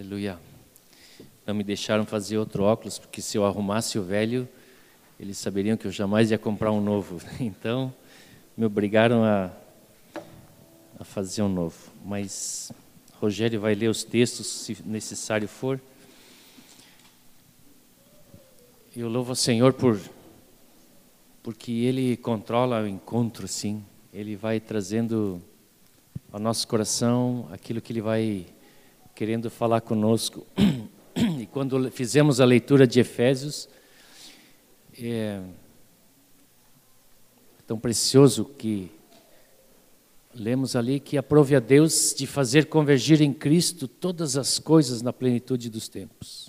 Aleluia. Não me deixaram fazer outro óculos, porque se eu arrumasse o velho, eles saberiam que eu jamais ia comprar um novo. Então, me obrigaram a, a fazer um novo. Mas Rogério vai ler os textos, se necessário for. Eu louvo ao Senhor por porque Ele controla o encontro, sim. Ele vai trazendo ao nosso coração aquilo que Ele vai querendo falar conosco. E quando fizemos a leitura de Efésios, é tão precioso que lemos ali que aprove a Deus de fazer convergir em Cristo todas as coisas na plenitude dos tempos.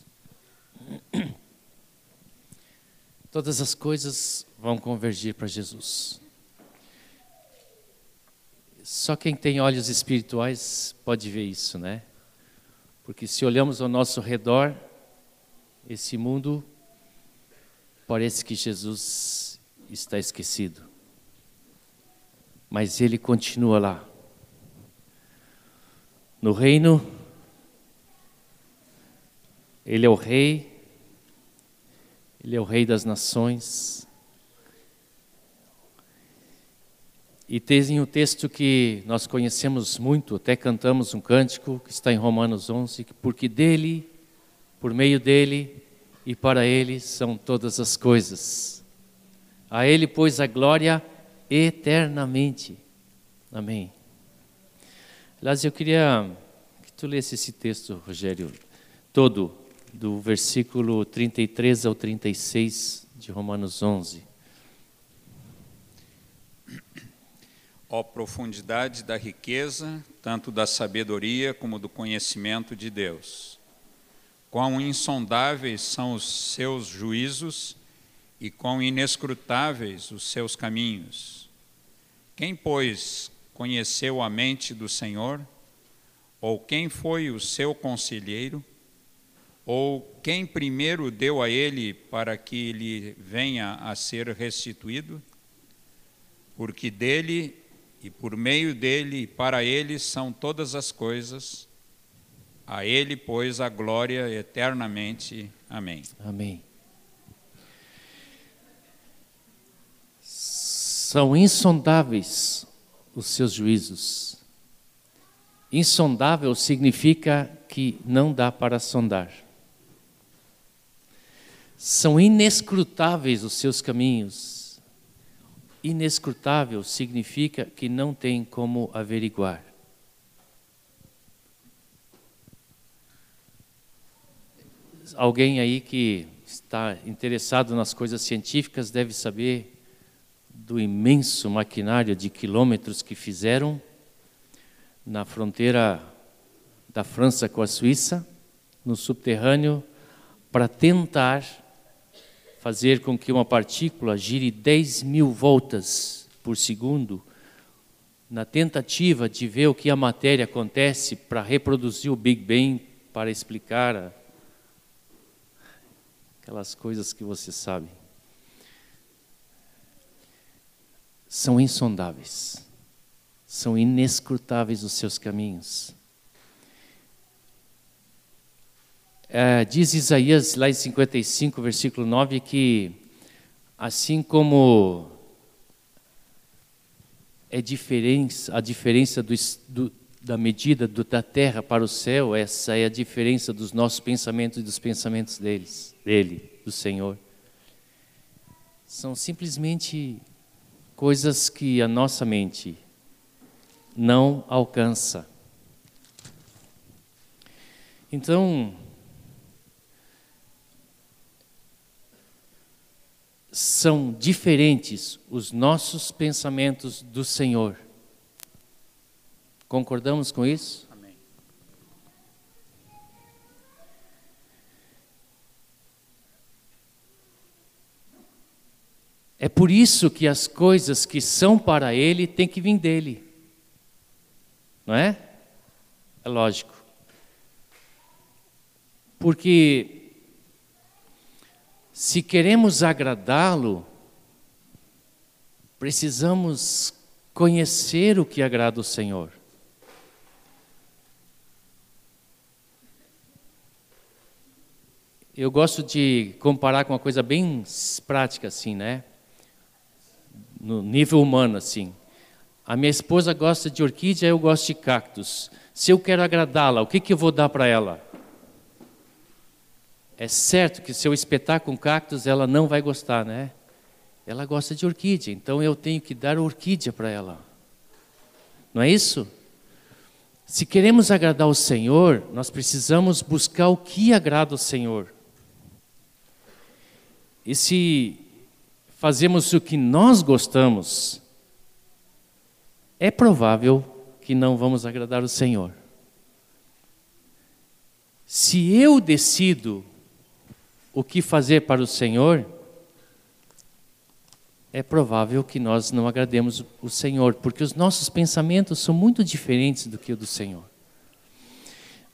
Todas as coisas vão convergir para Jesus. Só quem tem olhos espirituais pode ver isso, né? Porque se olhamos ao nosso redor, esse mundo parece que Jesus está esquecido. Mas ele continua lá. No reino, ele é o rei, ele é o Rei das Nações. E tem um texto que nós conhecemos muito, até cantamos um cântico que está em Romanos 11, porque dele, por meio dele e para ele são todas as coisas. A ele, pois, a glória eternamente. Amém. Aliás, eu queria que tu lesse esse texto, Rogério, todo do versículo 33 ao 36 de Romanos 11. Ó profundidade da riqueza, tanto da sabedoria como do conhecimento de Deus. Quão insondáveis são os seus juízos e quão inescrutáveis os seus caminhos. Quem, pois, conheceu a mente do Senhor? Ou quem foi o seu conselheiro? Ou quem primeiro deu a ele para que ele venha a ser restituído? Porque dele e por meio dele e para ele são todas as coisas. A ele, pois, a glória eternamente. Amém. Amém. São insondáveis os seus juízos. Insondável significa que não dá para sondar. São inescrutáveis os seus caminhos. Inescrutável significa que não tem como averiguar. Alguém aí que está interessado nas coisas científicas deve saber do imenso maquinário de quilômetros que fizeram na fronteira da França com a Suíça, no subterrâneo, para tentar fazer com que uma partícula gire 10 mil voltas por segundo, na tentativa de ver o que a matéria acontece para reproduzir o Big Bang, para explicar aquelas coisas que você sabe. São insondáveis, são inescrutáveis os seus caminhos. É, diz Isaías, lá em 55, versículo 9, que assim como é diferença, a diferença do, do, da medida do, da terra para o céu, essa é a diferença dos nossos pensamentos e dos pensamentos deles, dele, do Senhor. São simplesmente coisas que a nossa mente não alcança. Então, são diferentes os nossos pensamentos do Senhor. Concordamos com isso? Amém. É por isso que as coisas que são para Ele têm que vir dele. Não é? É lógico. Porque se queremos agradá-lo, precisamos conhecer o que agrada o Senhor. Eu gosto de comparar com uma coisa bem prática assim, né? No nível humano assim. A minha esposa gosta de orquídea, eu gosto de cactos. Se eu quero agradá-la, o que, que eu vou dar para ela? É certo que se eu espetar com cactos, ela não vai gostar, né? Ela gosta de orquídea, então eu tenho que dar orquídea para ela. Não é isso? Se queremos agradar o Senhor, nós precisamos buscar o que agrada o Senhor. E se fazemos o que nós gostamos, é provável que não vamos agradar o Senhor. Se eu decido o que fazer para o Senhor, é provável que nós não agrademos o Senhor, porque os nossos pensamentos são muito diferentes do que o do Senhor.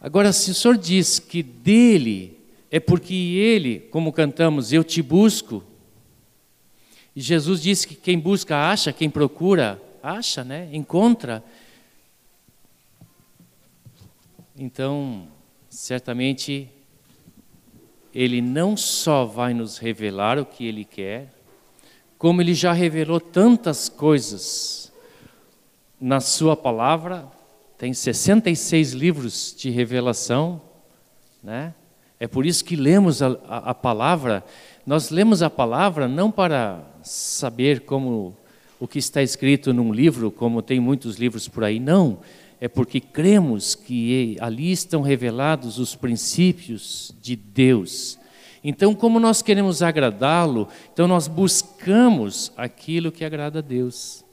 Agora, se o Senhor diz que dele é porque ele, como cantamos, eu te busco, e Jesus disse que quem busca acha, quem procura acha, né? Encontra. Então, certamente ele não só vai nos revelar o que ele quer, como ele já revelou tantas coisas na sua palavra, tem 66 livros de revelação, né? É por isso que lemos a, a, a palavra. Nós lemos a palavra não para saber como o que está escrito num livro, como tem muitos livros por aí, não. É porque cremos que ali estão revelados os princípios de Deus então, como nós queremos agradá-lo, então nós buscamos aquilo que agrada a Deus.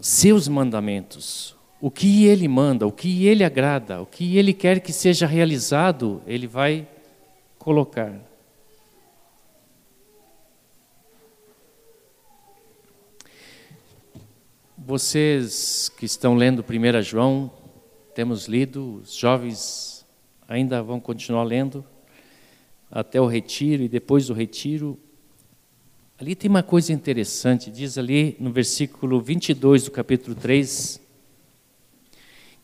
Seus mandamentos, o que ele manda, o que ele agrada, o que ele quer que seja realizado, ele vai colocar. Vocês que estão lendo 1 João, temos lido, os jovens ainda vão continuar lendo até o retiro e depois do retiro. Ali tem uma coisa interessante, diz ali no versículo 22 do capítulo 3,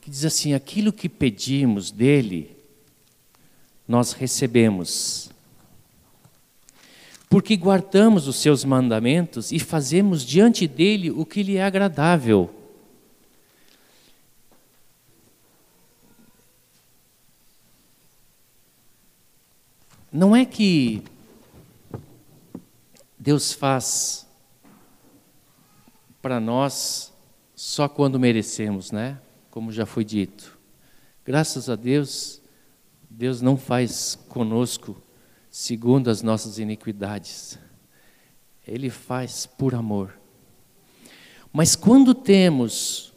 que diz assim: aquilo que pedimos dele, nós recebemos. Porque guardamos os seus mandamentos e fazemos diante dele o que lhe é agradável. Não é que Deus faz para nós só quando merecemos, né? Como já foi dito. Graças a Deus, Deus não faz conosco segundo as nossas iniquidades. Ele faz por amor. Mas quando temos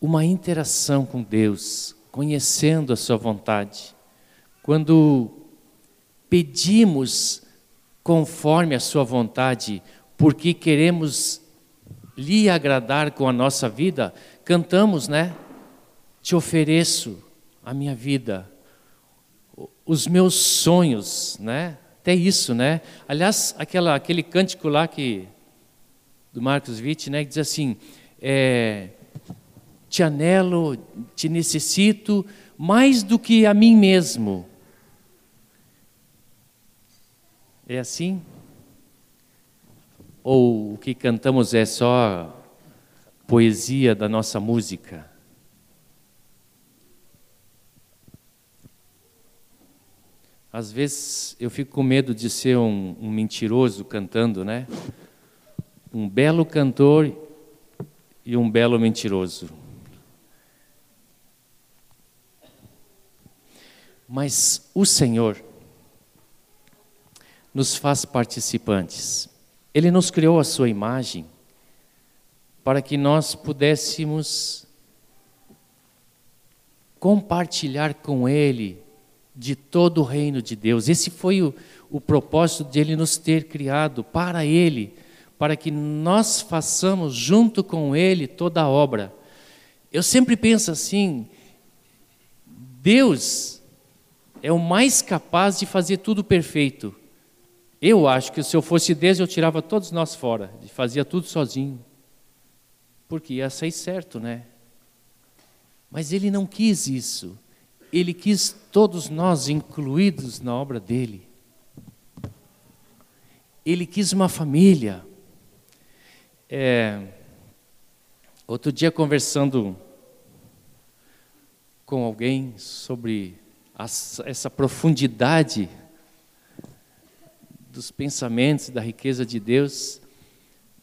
uma interação com Deus, conhecendo a Sua vontade, quando pedimos conforme a Sua vontade, porque queremos lhe agradar com a nossa vida, cantamos, né? Te ofereço a minha vida, os meus sonhos, né? Até isso, né? Aliás, aquela, aquele cântico lá que do Marcos Witt, né, que diz assim: é, te anelo, te necessito mais do que a mim mesmo. É assim? Ou o que cantamos é só poesia da nossa música? Às vezes eu fico com medo de ser um, um mentiroso cantando, né? Um belo cantor e um belo mentiroso. Mas o Senhor, nos faz participantes. Ele nos criou a sua imagem para que nós pudéssemos compartilhar com Ele de todo o reino de Deus. Esse foi o, o propósito de Ele nos ter criado para Ele, para que nós façamos junto com Ele toda a obra. Eu sempre penso assim: Deus é o mais capaz de fazer tudo perfeito. Eu acho que se eu fosse Deus, eu tirava todos nós fora, e fazia tudo sozinho. Porque ia sair certo, né? Mas ele não quis isso. Ele quis todos nós incluídos na obra dele. Ele quis uma família. É, outro dia, conversando com alguém sobre essa profundidade dos pensamentos, da riqueza de Deus,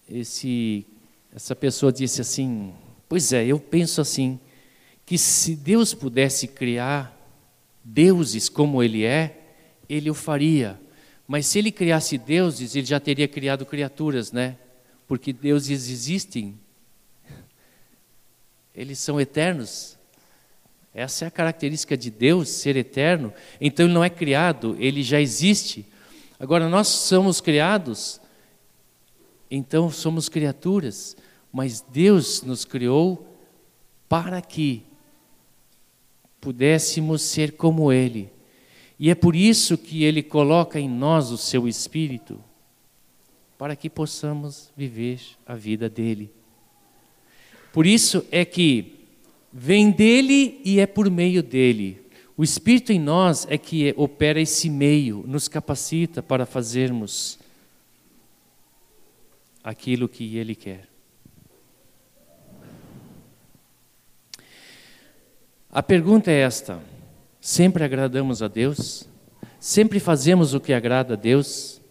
esse, essa pessoa disse assim: Pois é, eu penso assim, que se Deus pudesse criar deuses como Ele é, Ele o faria. Mas se Ele criasse deuses, Ele já teria criado criaturas, né? Porque deuses existem, eles são eternos. Essa é a característica de Deus, ser eterno. Então Ele não é criado, Ele já existe. Agora, nós somos criados, então somos criaturas, mas Deus nos criou para que pudéssemos ser como Ele. E é por isso que Ele coloca em nós o seu Espírito, para que possamos viver a vida dele. Por isso é que vem dele e é por meio dele. O Espírito em nós é que opera esse meio, nos capacita para fazermos aquilo que Ele quer. A pergunta é esta: sempre agradamos a Deus? Sempre fazemos o que agrada a Deus?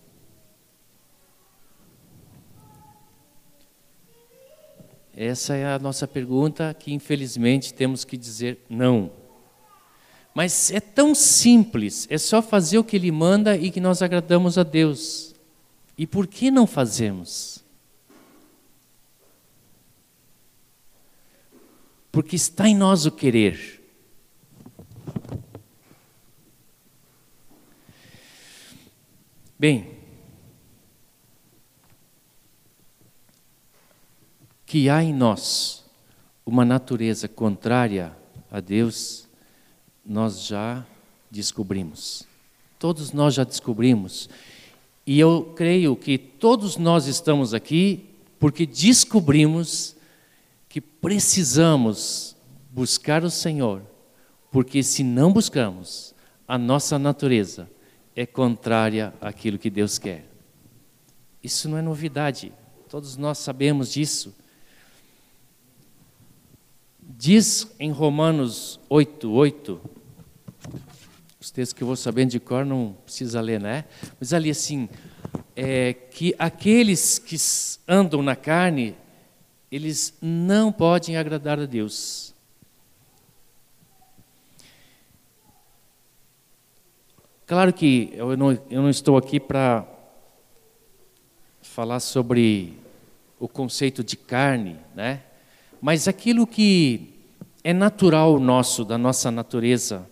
Essa é a nossa pergunta que infelizmente temos que dizer não. Mas é tão simples, é só fazer o que Ele manda e que nós agradamos a Deus. E por que não fazemos? Porque está em nós o querer. Bem, que há em nós uma natureza contrária a Deus nós já descobrimos. Todos nós já descobrimos. E eu creio que todos nós estamos aqui porque descobrimos que precisamos buscar o Senhor, porque se não buscamos, a nossa natureza é contrária àquilo que Deus quer. Isso não é novidade, todos nós sabemos disso. Diz em Romanos 8, 8, os textos que eu vou sabendo de cor não precisa ler, né? Mas ali assim, é, que aqueles que andam na carne, eles não podem agradar a Deus. Claro que eu não, eu não estou aqui para falar sobre o conceito de carne, né? Mas aquilo que é natural nosso, da nossa natureza,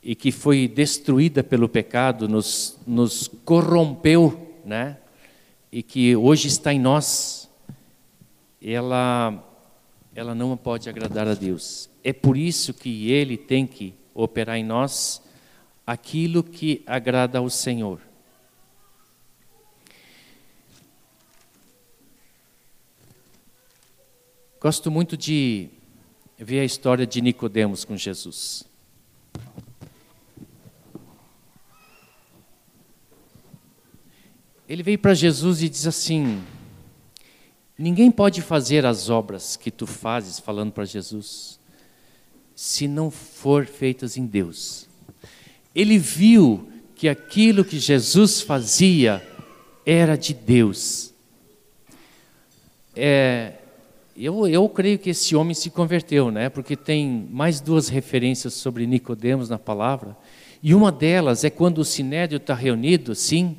e que foi destruída pelo pecado, nos, nos corrompeu, né? E que hoje está em nós, ela, ela não pode agradar a Deus. É por isso que Ele tem que operar em nós aquilo que agrada ao Senhor. Gosto muito de ver a história de Nicodemos com Jesus. Ele veio para Jesus e diz assim: Ninguém pode fazer as obras que tu fazes, falando para Jesus, se não for feitas em Deus. Ele viu que aquilo que Jesus fazia era de Deus. É, eu, eu creio que esse homem se converteu, né? Porque tem mais duas referências sobre Nicodemos na palavra. E uma delas é quando o sinédrio está reunido, sim,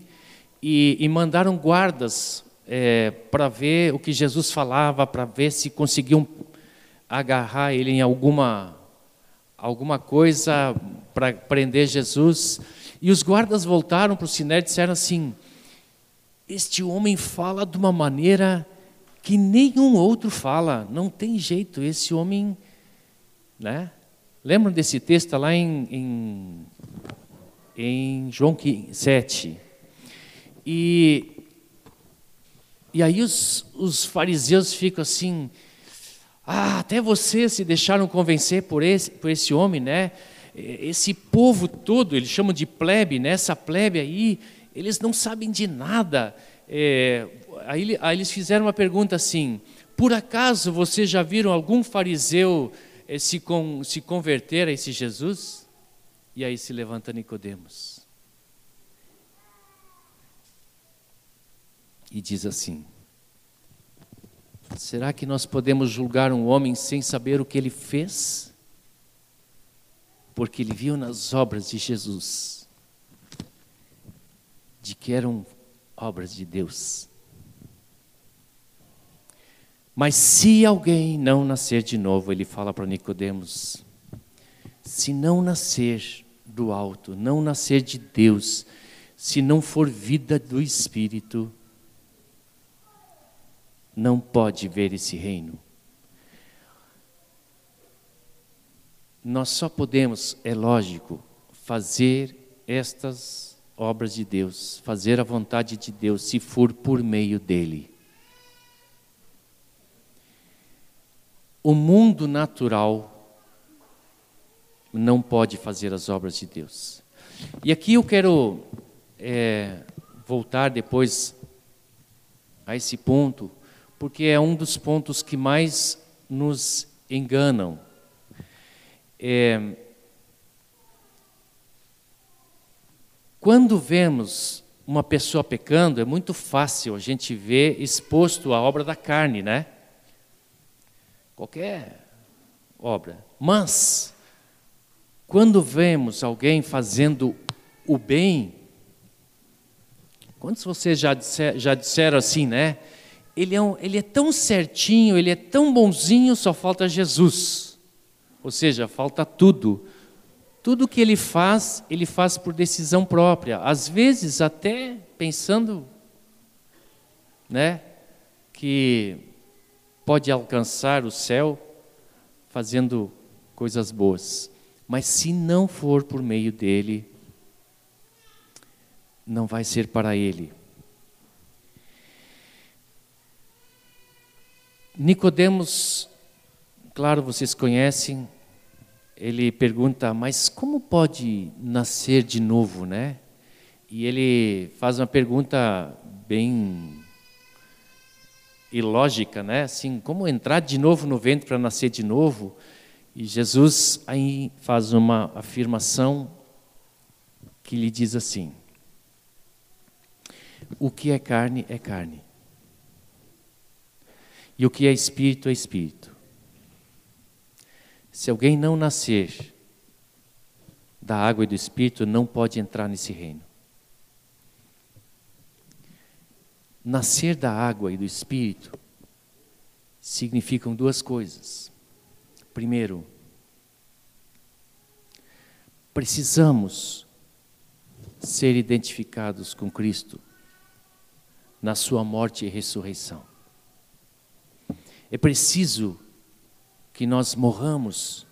e, e mandaram guardas é, para ver o que Jesus falava, para ver se conseguiam agarrar ele em alguma alguma coisa para prender Jesus. E os guardas voltaram para o sinédrio e disseram assim: Este homem fala de uma maneira que nenhum outro fala. Não tem jeito, esse homem. Né? Lembram desse texto lá em, em, em João 7? E, e aí os, os fariseus ficam assim. Ah, até vocês se deixaram convencer por esse, por esse homem, né? Esse povo todo, eles chamam de plebe, né? essa plebe aí, eles não sabem de nada. É, aí, aí eles fizeram uma pergunta assim: por acaso vocês já viram algum fariseu eh, se, com, se converter a esse Jesus? E aí se levanta Nicodemos. E diz assim: Será que nós podemos julgar um homem sem saber o que ele fez? Porque ele viu nas obras de Jesus de que eram obras de Deus. Mas se alguém não nascer de novo, ele fala para Nicodemos, se não nascer do alto, não nascer de Deus, se não for vida do Espírito, não pode ver esse reino. Nós só podemos, é lógico, fazer estas obras de Deus, fazer a vontade de Deus, se for por meio dele. O mundo natural não pode fazer as obras de Deus. E aqui eu quero é, voltar depois a esse ponto, porque é um dos pontos que mais nos enganam. É, quando vemos uma pessoa pecando, é muito fácil a gente ver exposto a obra da carne, né? qualquer obra. Mas, quando vemos alguém fazendo o bem, quantos vocês já, disser, já disseram assim, né? Ele é, um, ele é tão certinho, ele é tão bonzinho, só falta Jesus. Ou seja, falta tudo. Tudo que ele faz, ele faz por decisão própria. Às vezes, até pensando né, que pode alcançar o céu fazendo coisas boas, mas se não for por meio dele, não vai ser para ele. Nicodemos, claro, vocês conhecem, ele pergunta, mas como pode nascer de novo, né? E ele faz uma pergunta bem ilógica, né? Assim, como entrar de novo no ventre para nascer de novo? E Jesus aí faz uma afirmação que lhe diz assim: O que é carne é carne. E o que é espírito é espírito. Se alguém não nascer da água e do espírito, não pode entrar nesse reino. Nascer da água e do espírito significam duas coisas. Primeiro, precisamos ser identificados com Cristo na sua morte e ressurreição. É preciso que nós morramos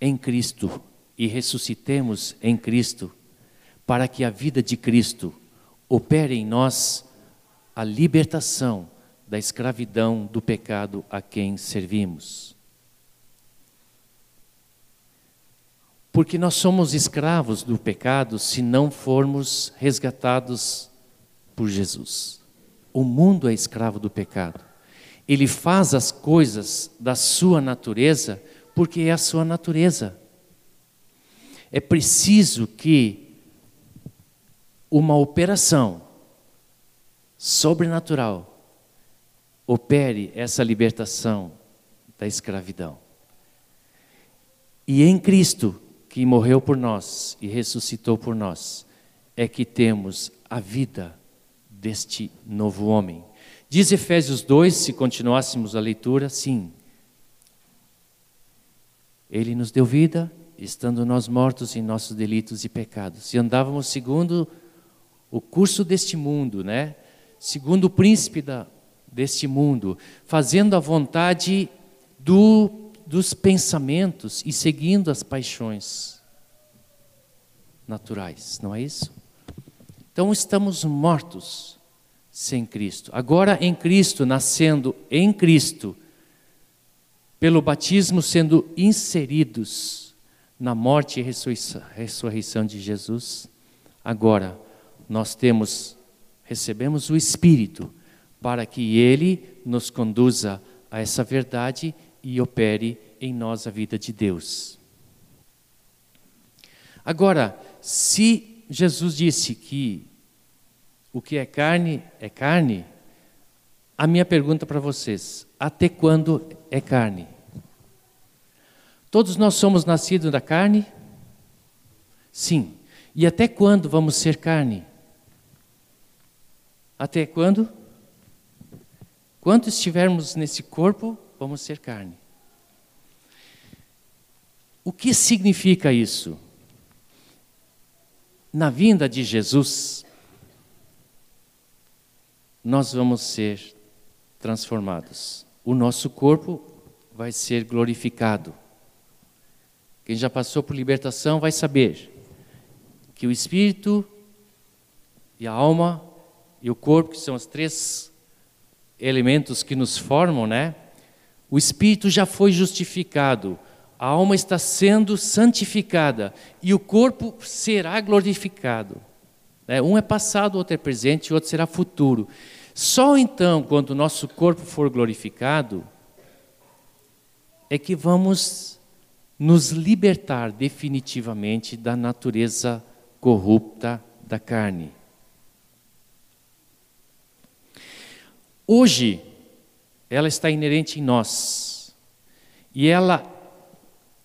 em Cristo e ressuscitemos em Cristo, para que a vida de Cristo opere em nós a libertação da escravidão do pecado a quem servimos. Porque nós somos escravos do pecado se não formos resgatados por Jesus. O mundo é escravo do pecado. Ele faz as coisas da sua natureza porque é a sua natureza. É preciso que uma operação sobrenatural opere essa libertação da escravidão. E em Cristo, que morreu por nós e ressuscitou por nós, é que temos a vida deste novo homem. Diz Efésios 2, se continuássemos a leitura, sim. Ele nos deu vida, estando nós mortos em nossos delitos e pecados, e andávamos segundo o curso deste mundo, né? Segundo o príncipe da, deste mundo, fazendo a vontade do, dos pensamentos e seguindo as paixões naturais, não é isso? Então estamos mortos sem Cristo. Agora em Cristo, nascendo em Cristo, pelo batismo sendo inseridos na morte e ressurreição de Jesus, agora nós temos recebemos o Espírito para que ele nos conduza a essa verdade e opere em nós a vida de Deus. Agora, se Jesus disse que o que é carne é carne, a minha pergunta para vocês: até quando é carne? Todos nós somos nascidos da carne? Sim. E até quando vamos ser carne? Até quando? Quando estivermos nesse corpo, vamos ser carne. O que significa isso? Na vinda de Jesus, nós vamos ser transformados. O nosso corpo vai ser glorificado. Quem já passou por libertação vai saber que o espírito e a alma e o corpo, que são os três elementos que nos formam, né? O espírito já foi justificado a alma está sendo santificada e o corpo será glorificado. Né? Um é passado, o outro é presente o outro será futuro. Só então, quando o nosso corpo for glorificado, é que vamos nos libertar definitivamente da natureza corrupta da carne. Hoje, ela está inerente em nós. E ela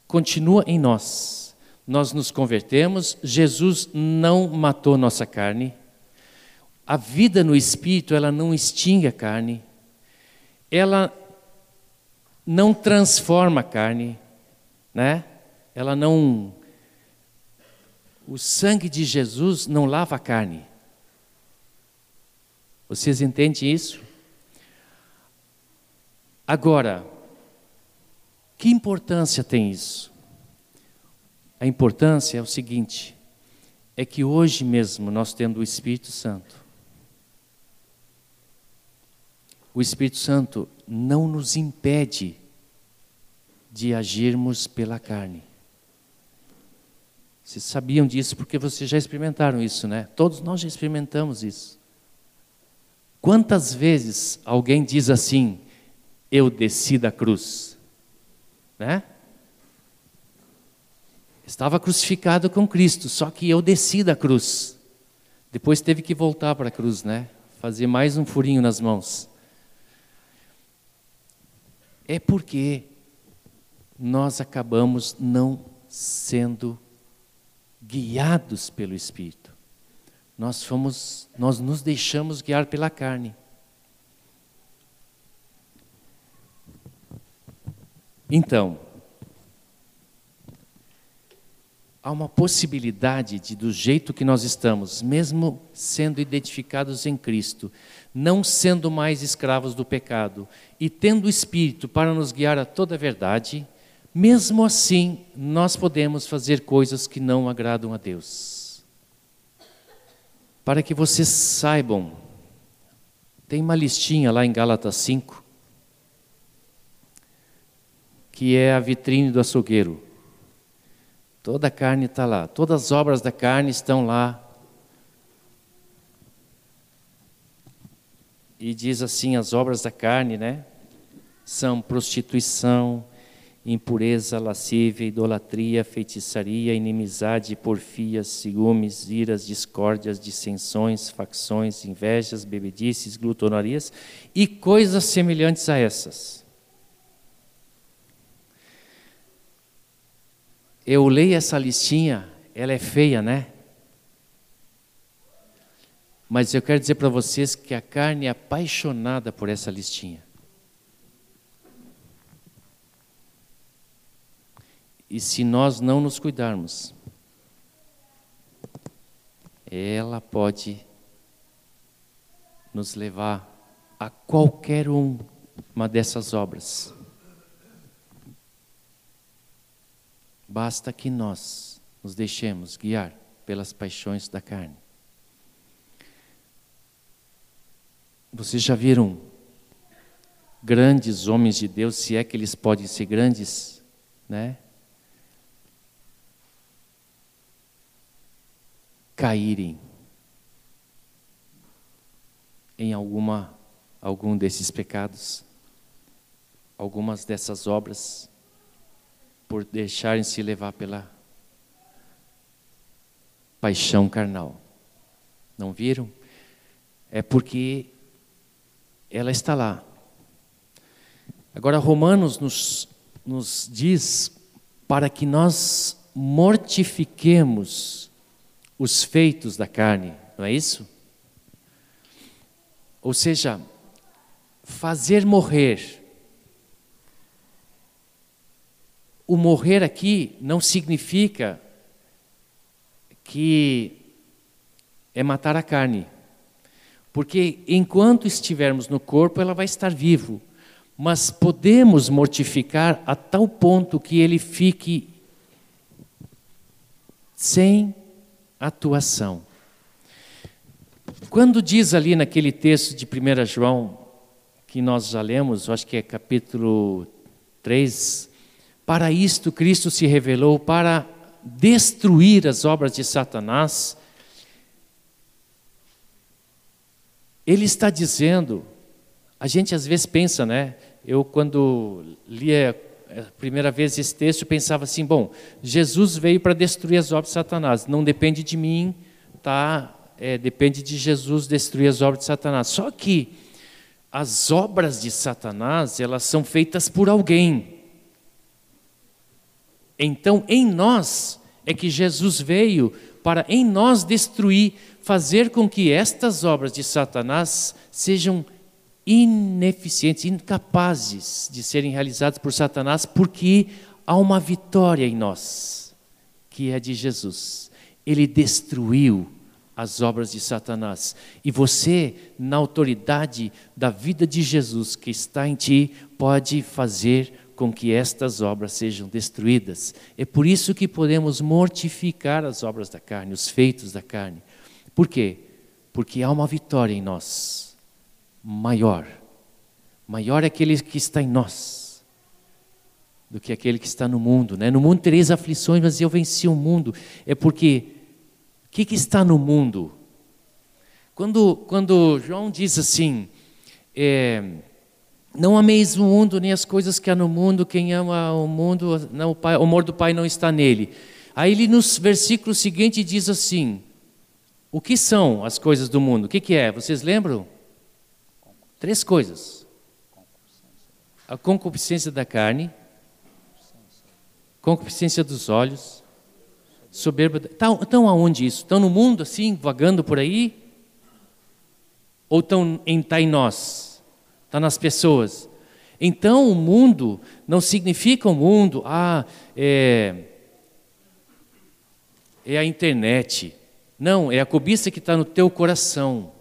continua em nós. Nós nos convertemos, Jesus não matou nossa carne. A vida no espírito, ela não extingue a carne. Ela não transforma a carne, né? Ela não o sangue de Jesus não lava a carne. Vocês entendem isso? Agora, que importância tem isso? A importância é o seguinte: é que hoje mesmo nós tendo o Espírito Santo, o Espírito Santo não nos impede de agirmos pela carne. Vocês sabiam disso porque vocês já experimentaram isso, né? Todos nós já experimentamos isso. Quantas vezes alguém diz assim: Eu desci da cruz? Né? Estava crucificado com Cristo, só que eu desci da cruz. Depois teve que voltar para a cruz, né? Fazer mais um furinho nas mãos. É porque nós acabamos não sendo guiados pelo Espírito. Nós fomos, nós nos deixamos guiar pela carne. Então, há uma possibilidade de, do jeito que nós estamos, mesmo sendo identificados em Cristo, não sendo mais escravos do pecado e tendo o Espírito para nos guiar a toda a verdade, mesmo assim nós podemos fazer coisas que não agradam a Deus. Para que vocês saibam, tem uma listinha lá em Gálatas 5 que é a vitrine do açougueiro. Toda a carne está lá, todas as obras da carne estão lá. E diz assim: as obras da carne, né? São prostituição, impureza, lascívia, idolatria, feitiçaria, inimizade, porfias, ciúmes, iras, discórdias, dissensões, facções, invejas, bebedices, glutonarias e coisas semelhantes a essas eu leio essa listinha, ela é feia, né? Mas eu quero dizer para vocês que a carne é apaixonada por essa listinha. E se nós não nos cuidarmos, ela pode nos levar a qualquer uma dessas obras. Basta que nós nos deixemos guiar pelas paixões da carne. Vocês já viram grandes homens de Deus, se é que eles podem ser grandes, né? Caírem em alguma algum desses pecados, algumas dessas obras, por deixarem se levar pela paixão carnal. Não viram? É porque ela está lá. Agora, Romanos nos, nos diz para que nós mortifiquemos os feitos da carne, não é isso? Ou seja, fazer morrer. O morrer aqui não significa que é matar a carne. Porque enquanto estivermos no corpo, ela vai estar vivo. Mas podemos mortificar a tal ponto que ele fique sem atuação. Quando diz ali naquele texto de 1 João, que nós já lemos, acho que é capítulo 3, para isto Cristo se revelou para destruir as obras de Satanás. Ele está dizendo, a gente às vezes pensa, né? Eu quando lia a primeira vez esse texto, pensava assim, bom, Jesus veio para destruir as obras de Satanás, não depende de mim, tá? É, depende de Jesus destruir as obras de Satanás. Só que as obras de Satanás, elas são feitas por alguém. Então, em nós é que Jesus veio para em nós destruir, fazer com que estas obras de Satanás sejam ineficientes, incapazes de serem realizadas por Satanás, porque há uma vitória em nós, que é de Jesus. Ele destruiu as obras de Satanás. E você, na autoridade da vida de Jesus que está em ti, pode fazer com que estas obras sejam destruídas. É por isso que podemos mortificar as obras da carne, os feitos da carne. Por quê? Porque há uma vitória em nós maior. Maior é aquele que está em nós do que aquele que está no mundo. Né? No mundo tereis aflições, mas eu venci o mundo. É porque o que, que está no mundo? Quando, quando João diz assim, é, não ameis o mundo nem as coisas que há no mundo, quem ama o mundo, não, o, pai, o amor do Pai não está nele. Aí ele no versículo seguinte diz assim: O que são as coisas do mundo? O que, que é? Vocês lembram? Três coisas: a concupiscência da carne, concupiscência dos olhos, soberba. Estão, estão aonde isso? Estão no mundo assim, vagando por aí? Ou estão em, tá em nós? Está nas pessoas? Então o mundo não significa o mundo, ah, é, é a internet. Não, é a cobiça que está no teu coração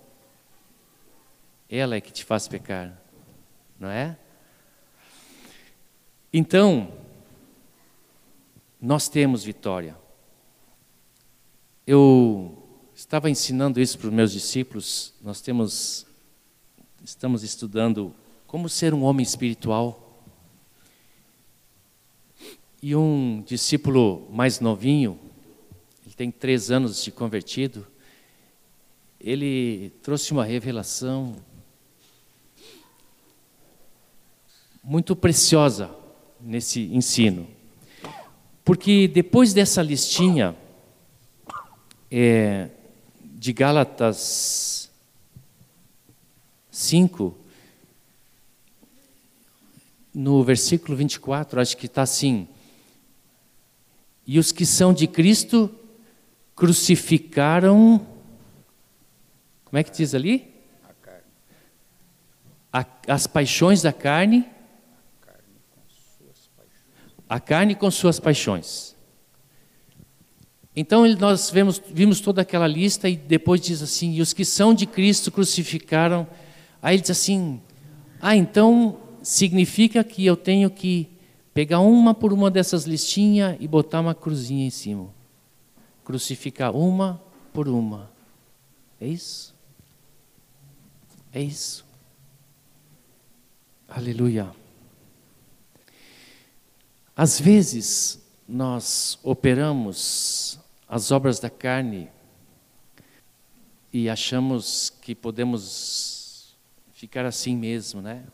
ela é que te faz pecar, não é? Então, nós temos vitória. Eu estava ensinando isso para os meus discípulos. Nós temos, estamos estudando como ser um homem espiritual. E um discípulo mais novinho, ele tem três anos de convertido, ele trouxe uma revelação muito preciosa nesse ensino. Porque depois dessa listinha é, de Gálatas 5, no versículo 24, acho que está assim: E os que são de Cristo crucificaram. Como é que diz ali? A, as paixões da carne a carne com suas paixões. Então nós vemos, vimos toda aquela lista e depois diz assim: e os que são de Cristo crucificaram. Aí ele diz assim: ah, então significa que eu tenho que pegar uma por uma dessas listinhas e botar uma cruzinha em cima. Crucificar uma por uma. É isso? É isso. Aleluia. Às vezes, nós operamos as obras da carne e achamos que podemos ficar assim mesmo, né?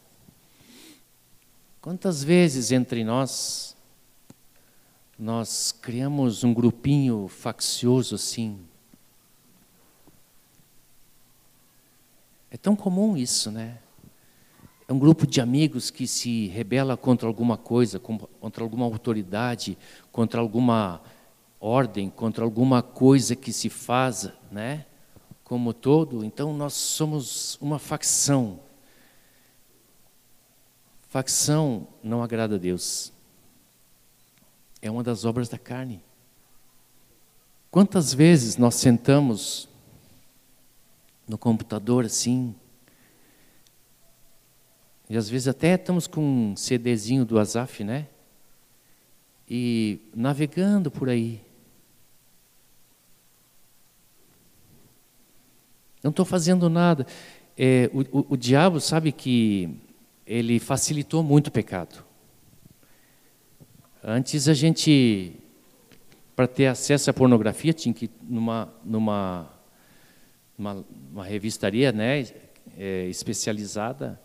Quantas vezes entre nós nós criamos um grupinho faccioso assim? É tão comum isso, né? É um grupo de amigos que se rebela contra alguma coisa, contra alguma autoridade, contra alguma ordem, contra alguma coisa que se faz, né? Como todo, então nós somos uma facção. Facção não agrada a Deus. É uma das obras da carne. Quantas vezes nós sentamos no computador assim, e às vezes até estamos com um CDzinho do Azaf, né? E navegando por aí. Não estou fazendo nada. É, o, o, o diabo sabe que ele facilitou muito o pecado. Antes a gente, para ter acesso à pornografia, tinha que ir numa, numa, numa revistaria né, é, especializada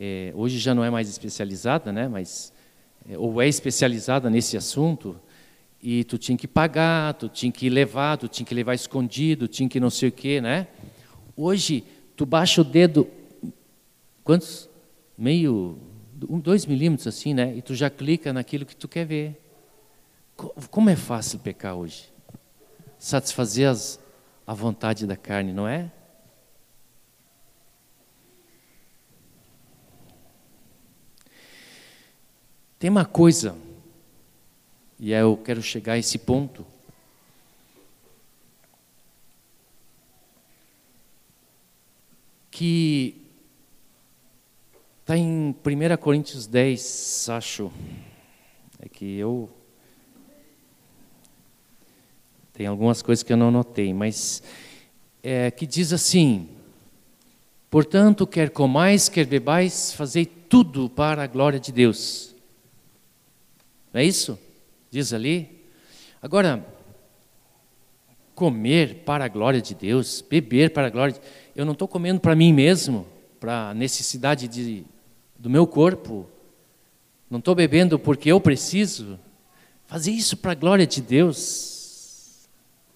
é, hoje já não é mais especializada, né, mas é, ou é especializada nesse assunto, e tu tinha que pagar, tu tinha que levar, tu tinha que levar escondido, tinha que não sei o quê, né? Hoje, tu baixa o dedo, quantos? Meio, um, dois milímetros assim, né? E tu já clica naquilo que tu quer ver. Como é fácil pecar hoje? Satisfazer as, a vontade da carne, não é? Tem uma coisa, e eu quero chegar a esse ponto. Que está em 1 Coríntios 10, acho. É que eu. Tem algumas coisas que eu não notei, mas é, que diz assim: Portanto, quer comais, quer bebais, fazei tudo para a glória de Deus. Não é isso? Diz ali. Agora, comer para a glória de Deus, beber para a glória de Eu não estou comendo para mim mesmo, para a necessidade de, do meu corpo. Não estou bebendo porque eu preciso. Fazer isso para a glória de Deus.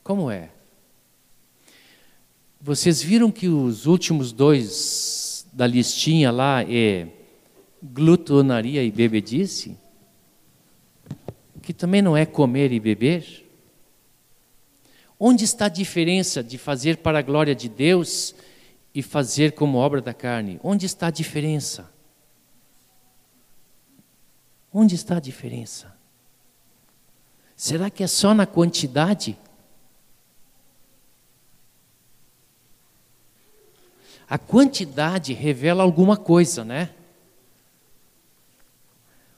Como é? Vocês viram que os últimos dois da listinha lá é glutonaria e bebedice? que também não é comer e beber? Onde está a diferença de fazer para a glória de Deus e fazer como obra da carne? Onde está a diferença? Onde está a diferença? Será que é só na quantidade? A quantidade revela alguma coisa, né?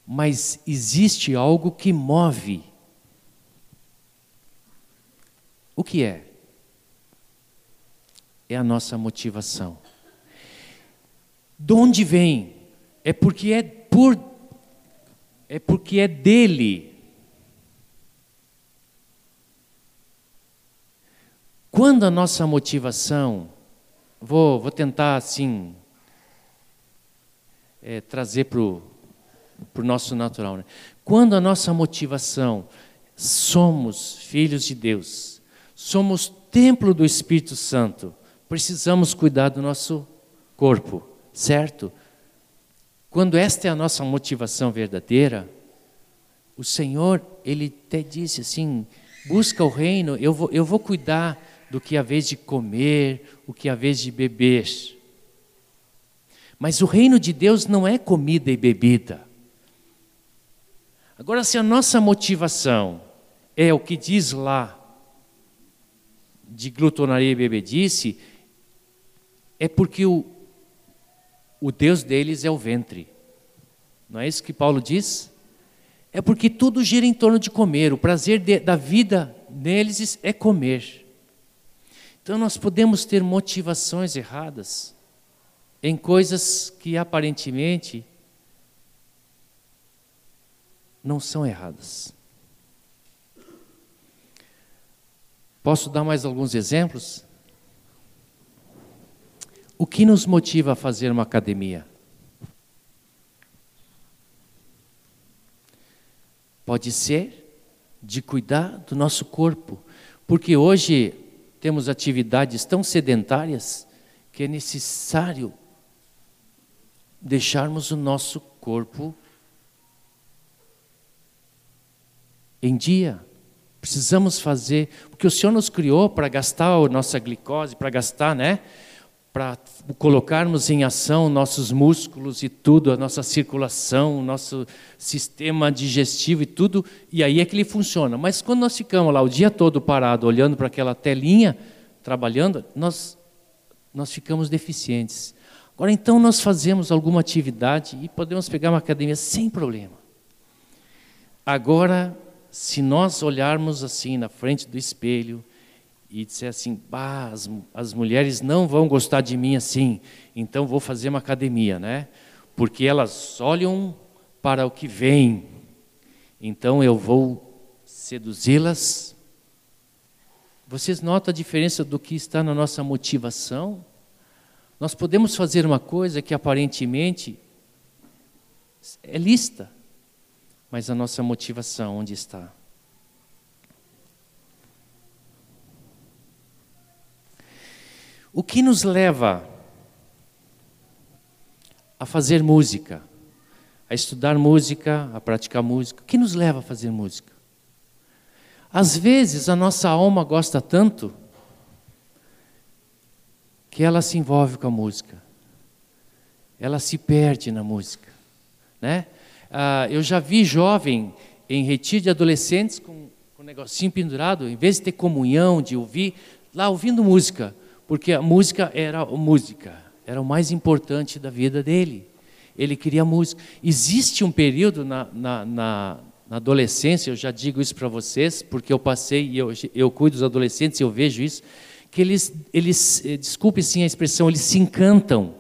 mas existe algo que move. O que é? É a nossa motivação. De onde vem? É porque é por é porque é dele. Quando a nossa motivação, vou, vou tentar assim é, trazer para o nosso natural. Né? Quando a nossa motivação, somos filhos de Deus, somos templo do Espírito Santo, precisamos cuidar do nosso corpo, certo? Quando esta é a nossa motivação verdadeira, o Senhor, Ele até disse assim: busca o reino, eu vou, eu vou cuidar do que é a vez de comer, o que é a vez de beber. Mas o reino de Deus não é comida e bebida. Agora, se a nossa motivação é o que diz lá de glutonaria e bebedice, é porque o, o Deus deles é o ventre. Não é isso que Paulo diz? É porque tudo gira em torno de comer, o prazer de, da vida neles é comer. Então nós podemos ter motivações erradas. em coisas que aparentemente não são erradas. Posso dar mais alguns exemplos? O que nos motiva a fazer uma academia? Pode ser de cuidar do nosso corpo, porque hoje temos atividades tão sedentárias que é necessário deixarmos o nosso corpo em dia. Precisamos fazer, porque o Senhor nos criou para gastar a nossa glicose, para gastar, né? Para colocarmos em ação nossos músculos e tudo, a nossa circulação, o nosso sistema digestivo e tudo, e aí é que ele funciona. Mas quando nós ficamos lá o dia todo parado, olhando para aquela telinha, trabalhando, nós, nós ficamos deficientes. Agora, então, nós fazemos alguma atividade e podemos pegar uma academia sem problema. Agora, se nós olharmos assim na frente do espelho e disser assim, bah, as, as mulheres não vão gostar de mim assim, então vou fazer uma academia, né? Porque elas olham para o que vem, então eu vou seduzi-las. Vocês notam a diferença do que está na nossa motivação? Nós podemos fazer uma coisa que aparentemente é lista, mas a nossa motivação onde está? O que nos leva a fazer música, a estudar música, a praticar música? O que nos leva a fazer música? Às vezes a nossa alma gosta tanto que ela se envolve com a música, ela se perde na música, né? Ah, eu já vi jovem em retiro de adolescentes com, com um negocinho pendurado, em vez de ter comunhão, de ouvir, lá ouvindo música, porque a música era música, era o mais importante da vida dele. Ele queria música. Existe um período na, na, na, na adolescência, eu já digo isso para vocês, porque eu passei e eu, eu cuido dos adolescentes e eu vejo isso, que eles, eles eh, desculpe sim a expressão, eles se encantam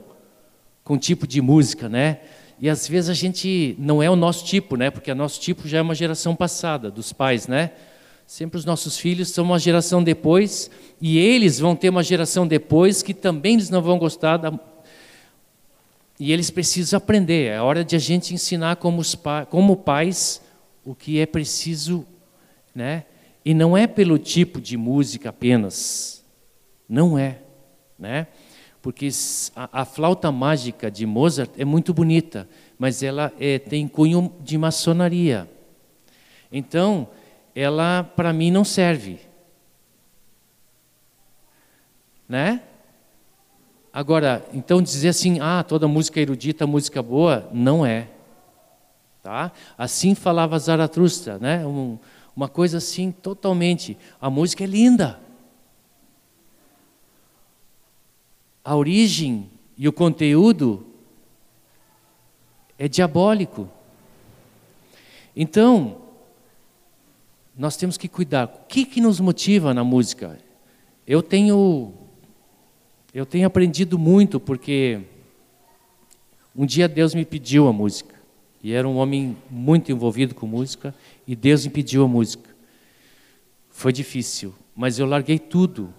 com um tipo de música, né? E às vezes a gente não é o nosso tipo, né? Porque o nosso tipo já é uma geração passada dos pais, né? Sempre os nossos filhos são uma geração depois e eles vão ter uma geração depois que também eles não vão gostar da e eles precisam aprender. É hora de a gente ensinar como, os pa... como pais o que é preciso, né? E não é pelo tipo de música apenas. Não é, né? Porque a, a, flauta mágica de Mozart é muito bonita, mas ela é, tem cunho de maçonaria. Então, ela para mim não serve. Né? Agora, então dizer assim, ah, toda música erudita, música boa, não é. Tá? Assim falava Zaratustra, né? Um, uma coisa assim totalmente. A música é linda. A origem e o conteúdo é diabólico. Então, nós temos que cuidar. O que, que nos motiva na música? Eu tenho, eu tenho aprendido muito porque um dia Deus me pediu a música. E era um homem muito envolvido com música e Deus me pediu a música. Foi difícil, mas eu larguei tudo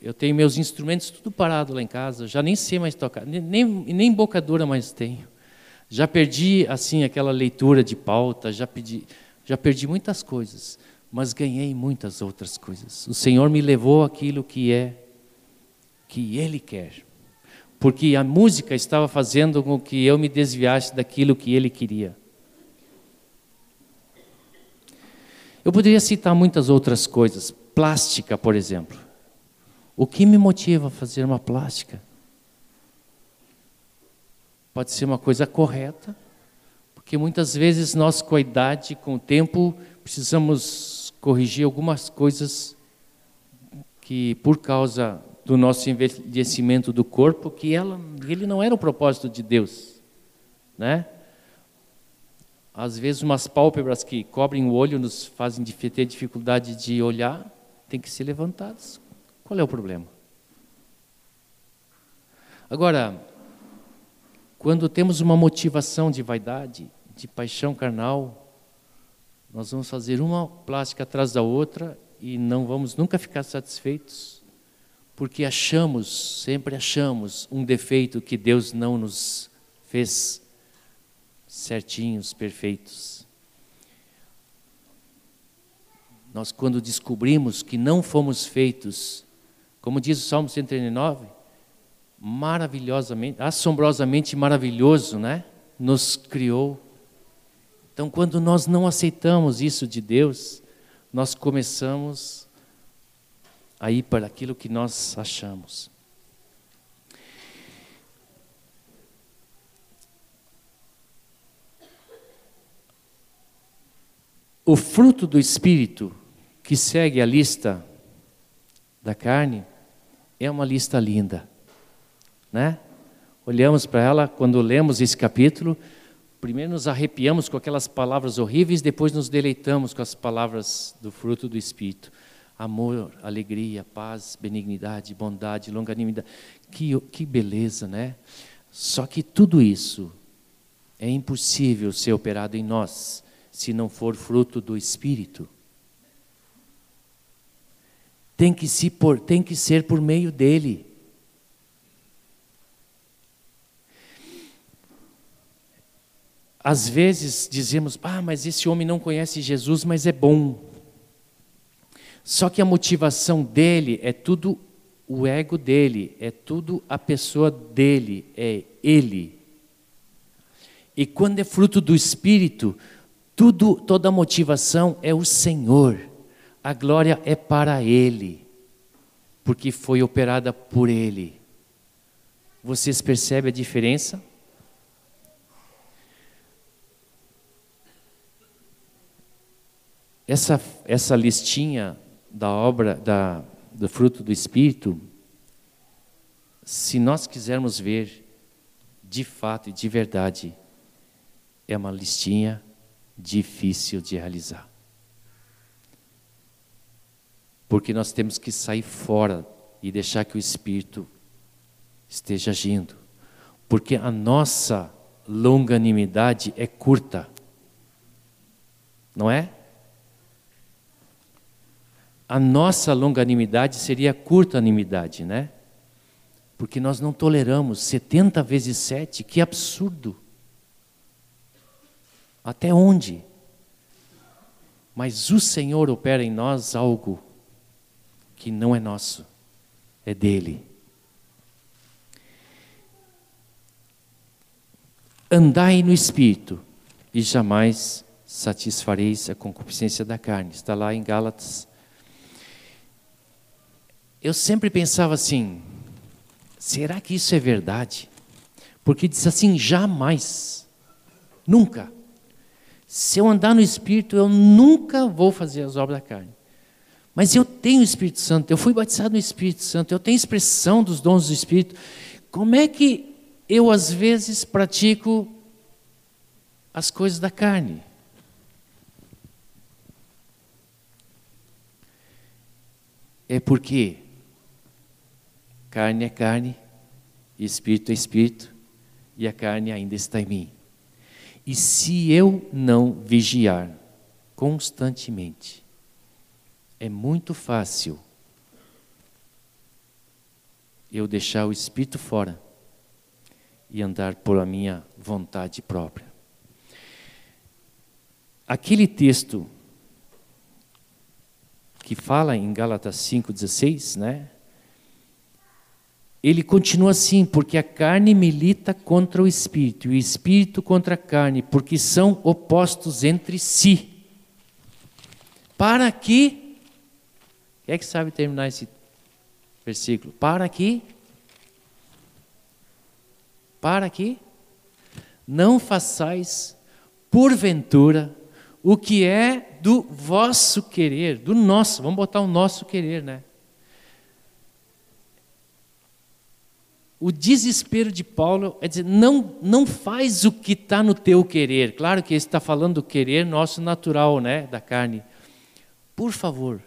eu tenho meus instrumentos tudo parado lá em casa, já nem sei mais tocar, nem, nem bocadura mais tenho. Já perdi assim aquela leitura de pauta, já, pedi, já perdi muitas coisas, mas ganhei muitas outras coisas. O Senhor me levou aquilo que é que Ele quer, porque a música estava fazendo com que eu me desviasse daquilo que Ele queria. Eu poderia citar muitas outras coisas, plástica, por exemplo. O que me motiva a fazer uma plástica? Pode ser uma coisa correta, porque muitas vezes nós, com a idade, com o tempo, precisamos corrigir algumas coisas que, por causa do nosso envelhecimento do corpo, que ela, ele não era o propósito de Deus, né? Às vezes, umas pálpebras que cobrem o olho nos fazem ter dificuldade de olhar, tem que ser levantadas qual é o problema? Agora, Quando temos uma motivação de vaidade, de paixão carnal, nós vamos fazer uma plástica atrás da outra e não vamos nunca ficar satisfeitos, porque achamos, sempre achamos, um defeito que Deus não nos fez certinhos, perfeitos. Nós, quando descobrimos que não fomos feitos, como diz o Salmo 139, maravilhosamente, assombrosamente maravilhoso, né? Nos criou. Então, quando nós não aceitamos isso de Deus, nós começamos a ir para aquilo que nós achamos. O fruto do Espírito, que segue a lista da carne, é uma lista linda. Né? Olhamos para ela quando lemos esse capítulo, primeiro nos arrepiamos com aquelas palavras horríveis, depois nos deleitamos com as palavras do fruto do Espírito. Amor, alegria, paz, benignidade, bondade, longanimidade. Que, que beleza, né? Só que tudo isso é impossível ser operado em nós se não for fruto do Espírito. Tem que, se por, tem que ser por meio dele. Às vezes dizemos, ah, mas esse homem não conhece Jesus, mas é bom. Só que a motivação dele é tudo o ego dele, é tudo a pessoa dele, é ele. E quando é fruto do Espírito, tudo, toda motivação é o Senhor. A glória é para Ele, porque foi operada por Ele. Vocês percebem a diferença? Essa, essa listinha da obra, da, do fruto do Espírito, se nós quisermos ver de fato e de verdade, é uma listinha difícil de realizar. Porque nós temos que sair fora e deixar que o Espírito esteja agindo. Porque a nossa longanimidade é curta. Não é? A nossa longanimidade seria curta-animidade, né? Porque nós não toleramos 70 vezes 7, que absurdo. Até onde? Mas o Senhor opera em nós algo que não é nosso, é dele. Andai no espírito e jamais satisfareis a concupiscência da carne. Está lá em Gálatas. Eu sempre pensava assim: será que isso é verdade? Porque diz assim: jamais, nunca. Se eu andar no Espírito, eu nunca vou fazer as obras da carne. Mas eu tenho o Espírito Santo, eu fui batizado no Espírito Santo, eu tenho expressão dos dons do Espírito. Como é que eu, às vezes, pratico as coisas da carne? É porque carne é carne, espírito é espírito, e a carne ainda está em mim. E se eu não vigiar constantemente, é muito fácil eu deixar o espírito fora e andar por a minha vontade própria. Aquele texto que fala em Gálatas 5:16, né? ele continua assim, porque a carne milita contra o espírito e o espírito contra a carne, porque são opostos entre si. Para que. Quem é que sabe terminar esse versículo? Para que. Para que. Não façais, porventura, o que é do vosso querer, do nosso, vamos botar o nosso querer, né? O desespero de Paulo é dizer: não, não faz o que está no teu querer. Claro que ele está falando do querer nosso natural, né, da carne. Por favor,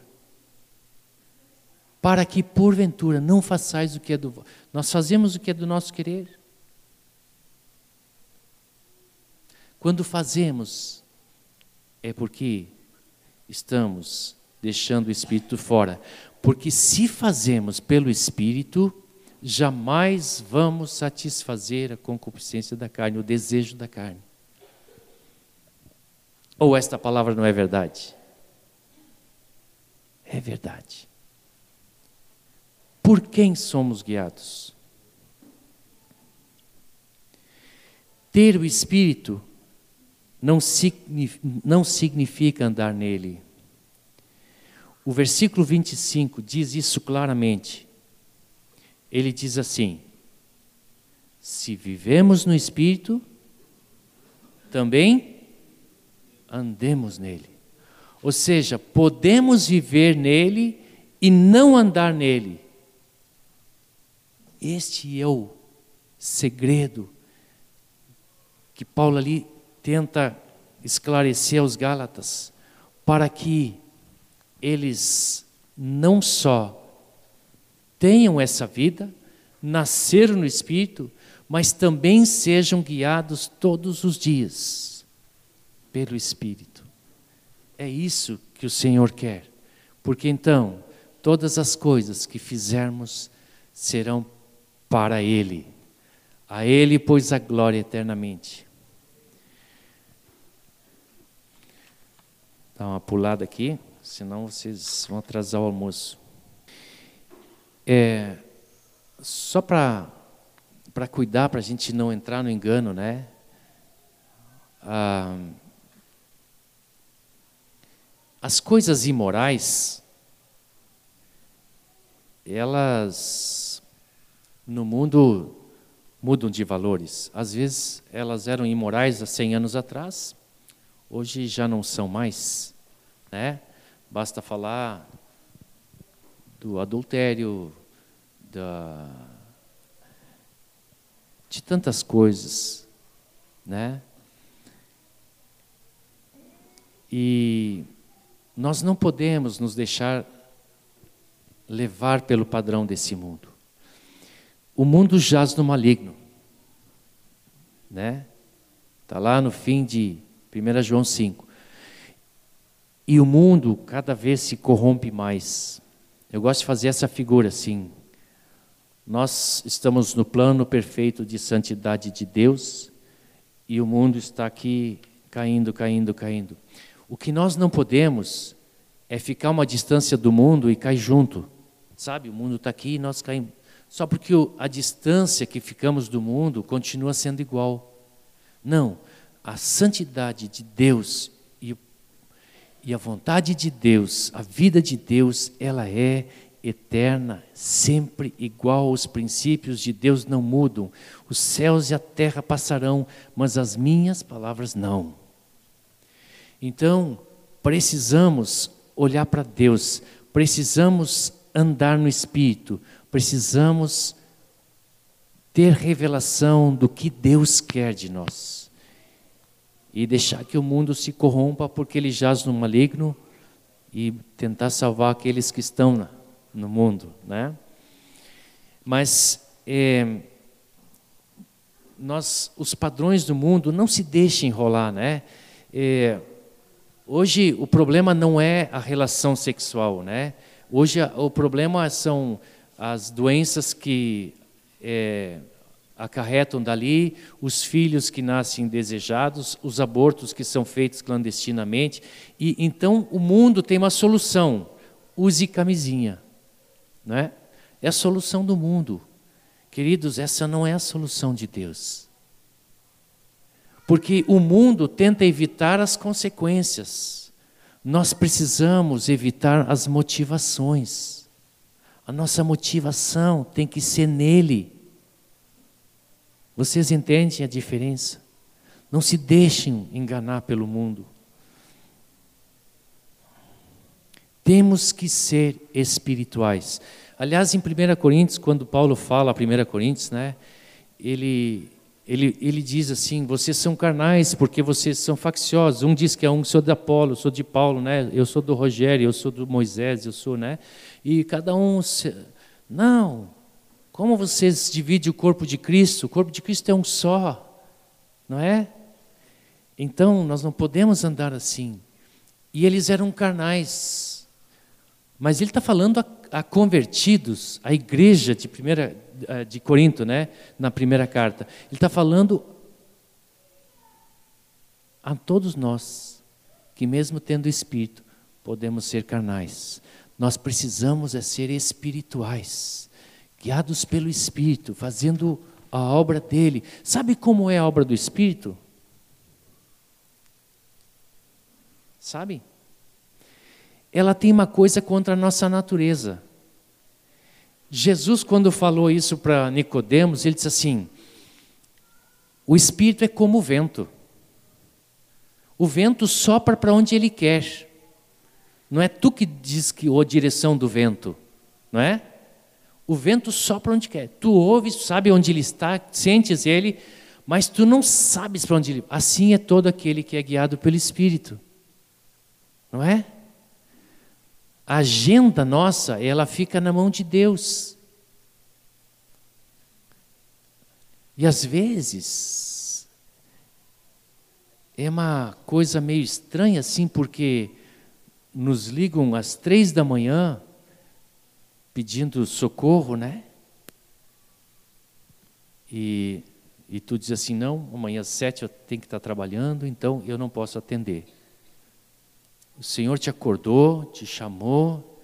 para que porventura não façais o que é do. Nós fazemos o que é do nosso querer. Quando fazemos, é porque estamos deixando o Espírito fora. Porque se fazemos pelo Espírito, jamais vamos satisfazer a concupiscência da carne, o desejo da carne. Ou esta palavra não é verdade? É verdade. Por quem somos guiados? Ter o Espírito não significa andar nele. O versículo 25 diz isso claramente. Ele diz assim: Se vivemos no Espírito, também andemos nele. Ou seja, podemos viver nele e não andar nele. Este é o segredo que Paulo ali tenta esclarecer aos Gálatas, para que eles não só tenham essa vida, nasceram no Espírito, mas também sejam guiados todos os dias pelo Espírito. É isso que o Senhor quer, porque então todas as coisas que fizermos serão para Ele. A Ele, pois, a glória eternamente. Dá uma pulada aqui, senão vocês vão atrasar o almoço. É, só para cuidar, para a gente não entrar no engano, né? Ah, as coisas imorais, elas no mundo mudam de valores. Às vezes elas eram imorais há 100 anos atrás, hoje já não são mais, né? Basta falar do adultério, da de tantas coisas, né? E nós não podemos nos deixar levar pelo padrão desse mundo. O mundo jaz no maligno, né? Está lá no fim de 1 João 5. E o mundo cada vez se corrompe mais. Eu gosto de fazer essa figura assim. Nós estamos no plano perfeito de santidade de Deus e o mundo está aqui caindo, caindo, caindo. O que nós não podemos é ficar uma distância do mundo e cair junto. Sabe, o mundo está aqui e nós caímos. Só porque a distância que ficamos do mundo continua sendo igual. Não, a santidade de Deus e, e a vontade de Deus, a vida de Deus, ela é eterna, sempre igual. Os princípios de Deus não mudam. Os céus e a terra passarão, mas as minhas palavras não. Então, precisamos olhar para Deus, precisamos andar no Espírito, precisamos ter revelação do que Deus quer de nós. E deixar que o mundo se corrompa porque ele jaz no maligno e tentar salvar aqueles que estão no mundo, né? Mas é, nós, os padrões do mundo, não se deixem enrolar, né? É, hoje o problema não é a relação sexual, né? Hoje o problema são as doenças que é, acarretam dali, os filhos que nascem desejados, os abortos que são feitos clandestinamente. E então o mundo tem uma solução: use camisinha. Não é? é a solução do mundo. Queridos, essa não é a solução de Deus. Porque o mundo tenta evitar as consequências. Nós precisamos evitar as motivações. A nossa motivação tem que ser nele. Vocês entendem a diferença? Não se deixem enganar pelo mundo. Temos que ser espirituais. Aliás, em 1 Coríntios, quando Paulo fala 1 Coríntios, né, ele, ele, ele diz assim: vocês são carnais porque vocês são facciosos. Um diz que é um, sou de Apolo, sou de Paulo, né? eu sou do Rogério, eu sou do Moisés, eu sou, né? E cada um. Se... Não! Como vocês dividem o corpo de Cristo? O corpo de Cristo é um só, não é? Então, nós não podemos andar assim. E eles eram carnais. Mas ele está falando a, a, convertidos, a igreja de, primeira, de Corinto, né? na primeira carta. Ele está falando a todos nós, que mesmo tendo espírito, podemos ser carnais. Nós precisamos é ser espirituais, guiados pelo Espírito, fazendo a obra dele. Sabe como é a obra do Espírito? Sabe? Ela tem uma coisa contra a nossa natureza. Jesus, quando falou isso para Nicodemos, ele disse assim: o Espírito é como o vento. O vento sopra para onde ele quer. Não é tu que diz que a direção do vento, não é? O vento sopra onde quer. Tu ouves, sabe onde ele está, sentes ele, mas tu não sabes para onde ele. Assim é todo aquele que é guiado pelo Espírito. Não é? A agenda nossa, ela fica na mão de Deus. E às vezes é uma coisa meio estranha assim, porque nos ligam às três da manhã pedindo socorro, né? E, e tu diz assim, não, amanhã às sete eu tenho que estar trabalhando, então eu não posso atender. O Senhor te acordou, te chamou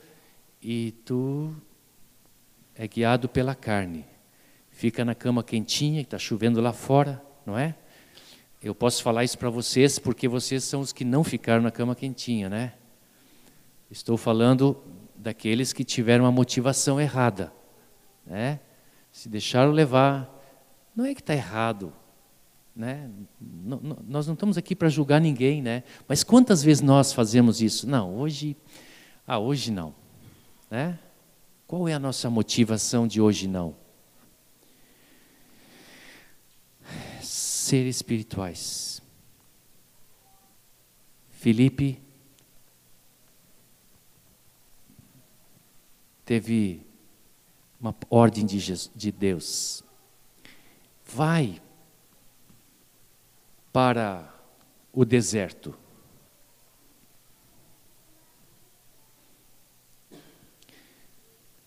e tu é guiado pela carne. Fica na cama quentinha, está chovendo lá fora, não é? Eu posso falar isso para vocês porque vocês são os que não ficaram na cama quentinha, né? Estou falando daqueles que tiveram uma motivação errada, né? Se deixaram levar, não é que está errado, né? Nós não estamos aqui para julgar ninguém, né? Mas quantas vezes nós fazemos isso? Não, hoje, ah, hoje não, né? Qual é a nossa motivação de hoje não? Ser espirituais. Felipe teve uma ordem de, Jesus, de Deus. Vai para o deserto.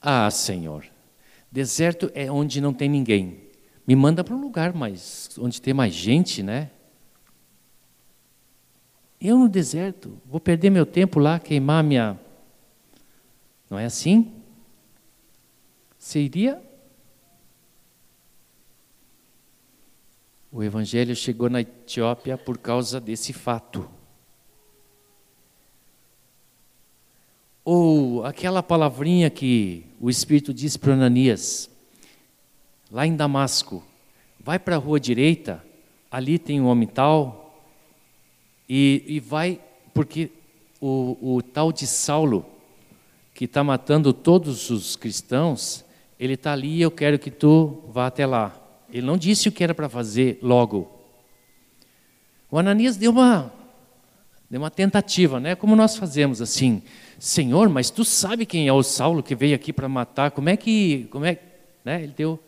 Ah, Senhor, deserto é onde não tem ninguém. Me manda para um lugar mais, onde tem mais gente, né? Eu no deserto, vou perder meu tempo lá, queimar minha. Não é assim? Seria O evangelho chegou na Etiópia por causa desse fato. Ou aquela palavrinha que o Espírito disse para Ananias, lá em Damasco: vai para a rua direita, ali tem um homem tal, e, e vai, porque o, o tal de Saulo, que está matando todos os cristãos, ele está ali e eu quero que tu vá até lá. Ele não disse o que era para fazer logo. O Ananias deu uma, deu uma tentativa, né? Como nós fazemos assim, Senhor, mas tu sabe quem é o Saulo que veio aqui para matar? Como é que, como é, né? Ele deu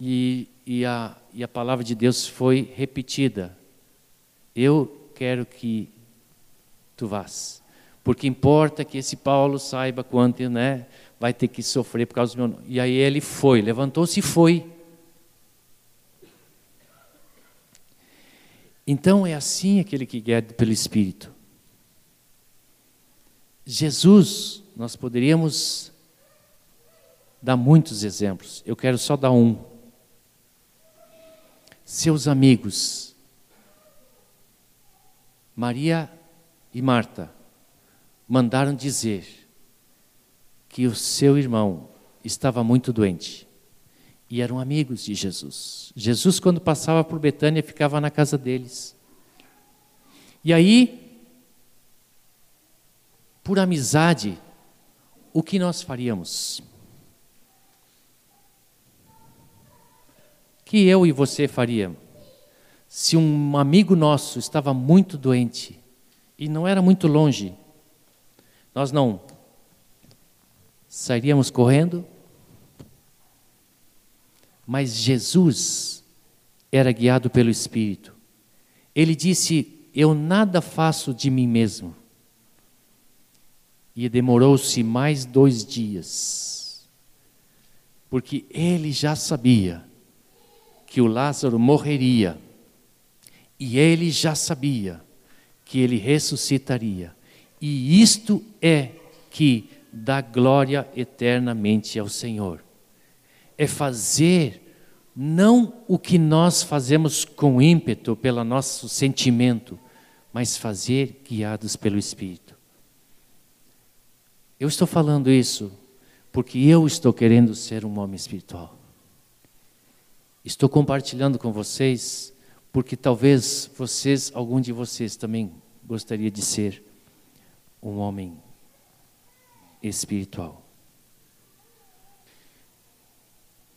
e, e, a, e a palavra de Deus foi repetida. Eu quero que tu vás, porque importa que esse Paulo saiba quanto, né? vai ter que sofrer por causa do meu nome. E aí ele foi, levantou-se e foi. Então é assim aquele que guia pelo Espírito. Jesus, nós poderíamos dar muitos exemplos, eu quero só dar um. Seus amigos, Maria e Marta, mandaram dizer que o seu irmão estava muito doente e eram amigos de Jesus. Jesus, quando passava por Betânia, ficava na casa deles. E aí, por amizade, o que nós faríamos? Que eu e você faríamos? Se um amigo nosso estava muito doente e não era muito longe, nós não sairíamos correndo. Mas Jesus era guiado pelo Espírito. Ele disse: Eu nada faço de mim mesmo. E demorou-se mais dois dias, porque ele já sabia que o Lázaro morreria, e ele já sabia que ele ressuscitaria. E isto é que dá glória eternamente ao Senhor. É fazer não o que nós fazemos com ímpeto pelo nosso sentimento, mas fazer guiados pelo Espírito. Eu estou falando isso porque eu estou querendo ser um homem espiritual. Estou compartilhando com vocês porque talvez vocês, algum de vocês também gostaria de ser um homem espiritual.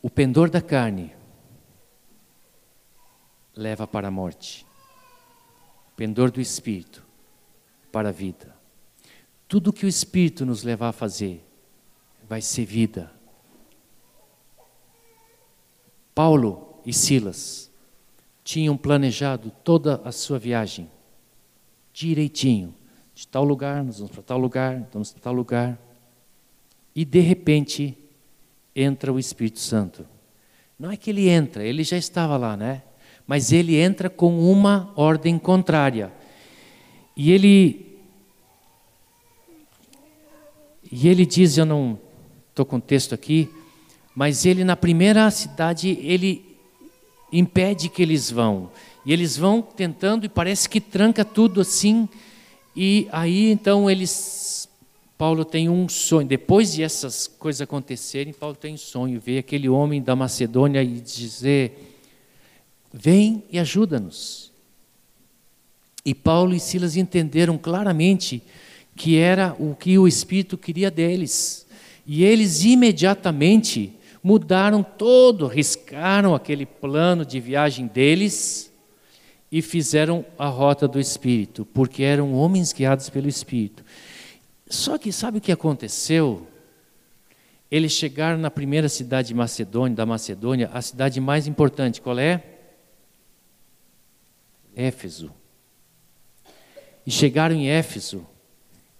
O pendor da carne leva para a morte. O pendor do espírito para a vida. Tudo que o espírito nos levar a fazer vai ser vida. Paulo e Silas tinham planejado toda a sua viagem direitinho. De tal lugar, nós vamos para tal lugar, vamos para tal lugar. E de repente entra o Espírito Santo. Não é que ele entra, ele já estava lá, né? Mas ele entra com uma ordem contrária. E ele e ele diz, eu não estou com o texto aqui, mas ele na primeira cidade ele impede que eles vão. E eles vão tentando e parece que tranca tudo assim. E aí então eles Paulo tem um sonho. Depois de essas coisas acontecerem, Paulo tem um sonho, ver aquele homem da Macedônia e dizer: "Vem e ajuda-nos". E Paulo e Silas entenderam claramente que era o que o Espírito queria deles. E eles imediatamente mudaram todo, riscaram aquele plano de viagem deles e fizeram a rota do Espírito, porque eram homens guiados pelo Espírito. Só que sabe o que aconteceu? Eles chegaram na primeira cidade de Macedônia, da Macedônia, a cidade mais importante, qual é? Éfeso. E chegaram em Éfeso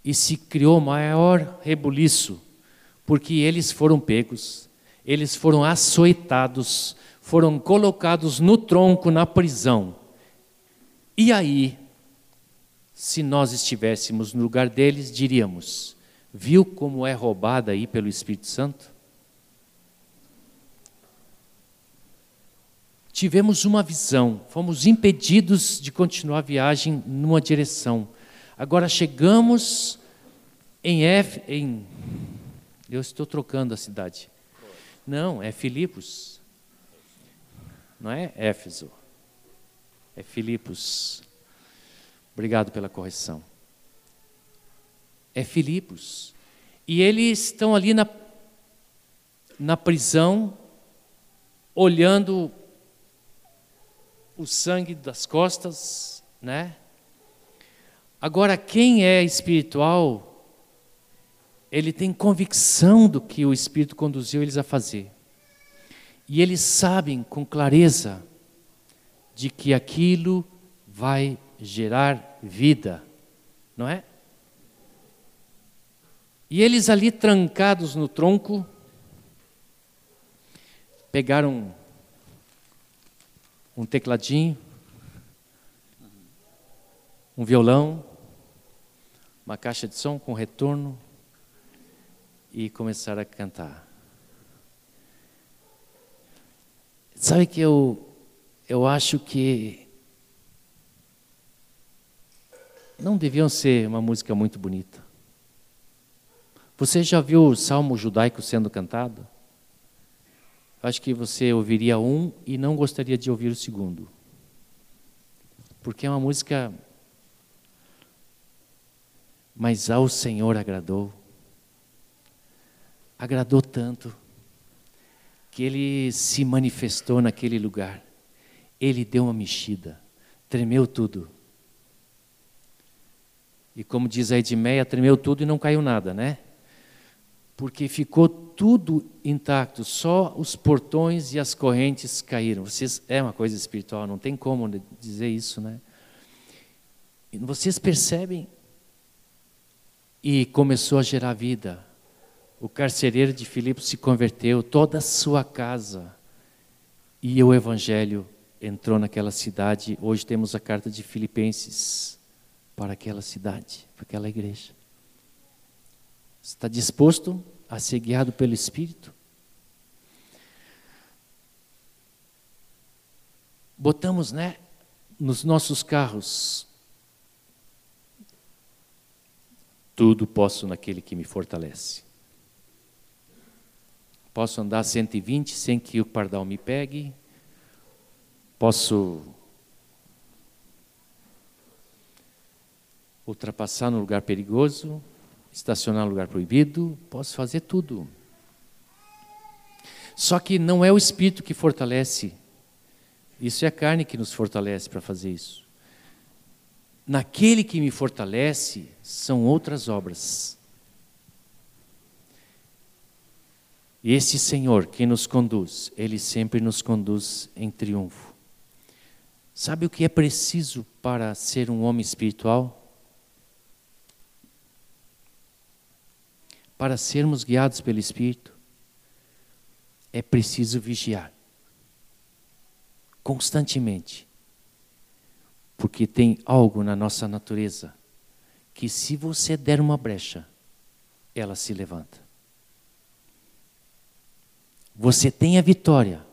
e se criou maior rebuliço, porque eles foram pegos, eles foram açoitados, foram colocados no tronco na prisão. E aí, se nós estivéssemos no lugar deles, diríamos: viu como é roubada aí pelo Espírito Santo? Tivemos uma visão, fomos impedidos de continuar a viagem numa direção. Agora chegamos em F, em eu estou trocando a cidade. Não, é Filipos. Não é Éfeso é Filipos. Obrigado pela correção. É Filipos. E eles estão ali na, na prisão, olhando o sangue das costas, né? Agora, quem é espiritual, ele tem convicção do que o Espírito conduziu eles a fazer. E eles sabem com clareza de que aquilo vai gerar vida, não é? E eles ali trancados no tronco, pegaram um tecladinho, um violão, uma caixa de som com retorno e começaram a cantar. Sabe que eu eu acho que não deviam ser uma música muito bonita. Você já viu o salmo judaico sendo cantado? Acho que você ouviria um e não gostaria de ouvir o segundo. Porque é uma música. Mas ao Senhor agradou. Agradou tanto que ele se manifestou naquele lugar ele deu uma mexida, tremeu tudo. E como diz a Edmeia, tremeu tudo e não caiu nada, né? Porque ficou tudo intacto, só os portões e as correntes caíram. Vocês, é uma coisa espiritual, não tem como dizer isso, né? Vocês percebem? E começou a gerar vida. O carcereiro de Filipe se converteu, toda a sua casa. E o evangelho entrou naquela cidade. Hoje temos a carta de Filipenses para aquela cidade, para aquela igreja. Está disposto a ser guiado pelo Espírito? Botamos, né, nos nossos carros tudo posso naquele que me fortalece. Posso andar 120 sem que o pardal me pegue. Posso ultrapassar no lugar perigoso, estacionar no lugar proibido, posso fazer tudo. Só que não é o espírito que fortalece, isso é a carne que nos fortalece para fazer isso. Naquele que me fortalece são outras obras. Esse Senhor que nos conduz, Ele sempre nos conduz em triunfo. Sabe o que é preciso para ser um homem espiritual? Para sermos guiados pelo Espírito, é preciso vigiar constantemente. Porque tem algo na nossa natureza que, se você der uma brecha, ela se levanta. Você tem a vitória,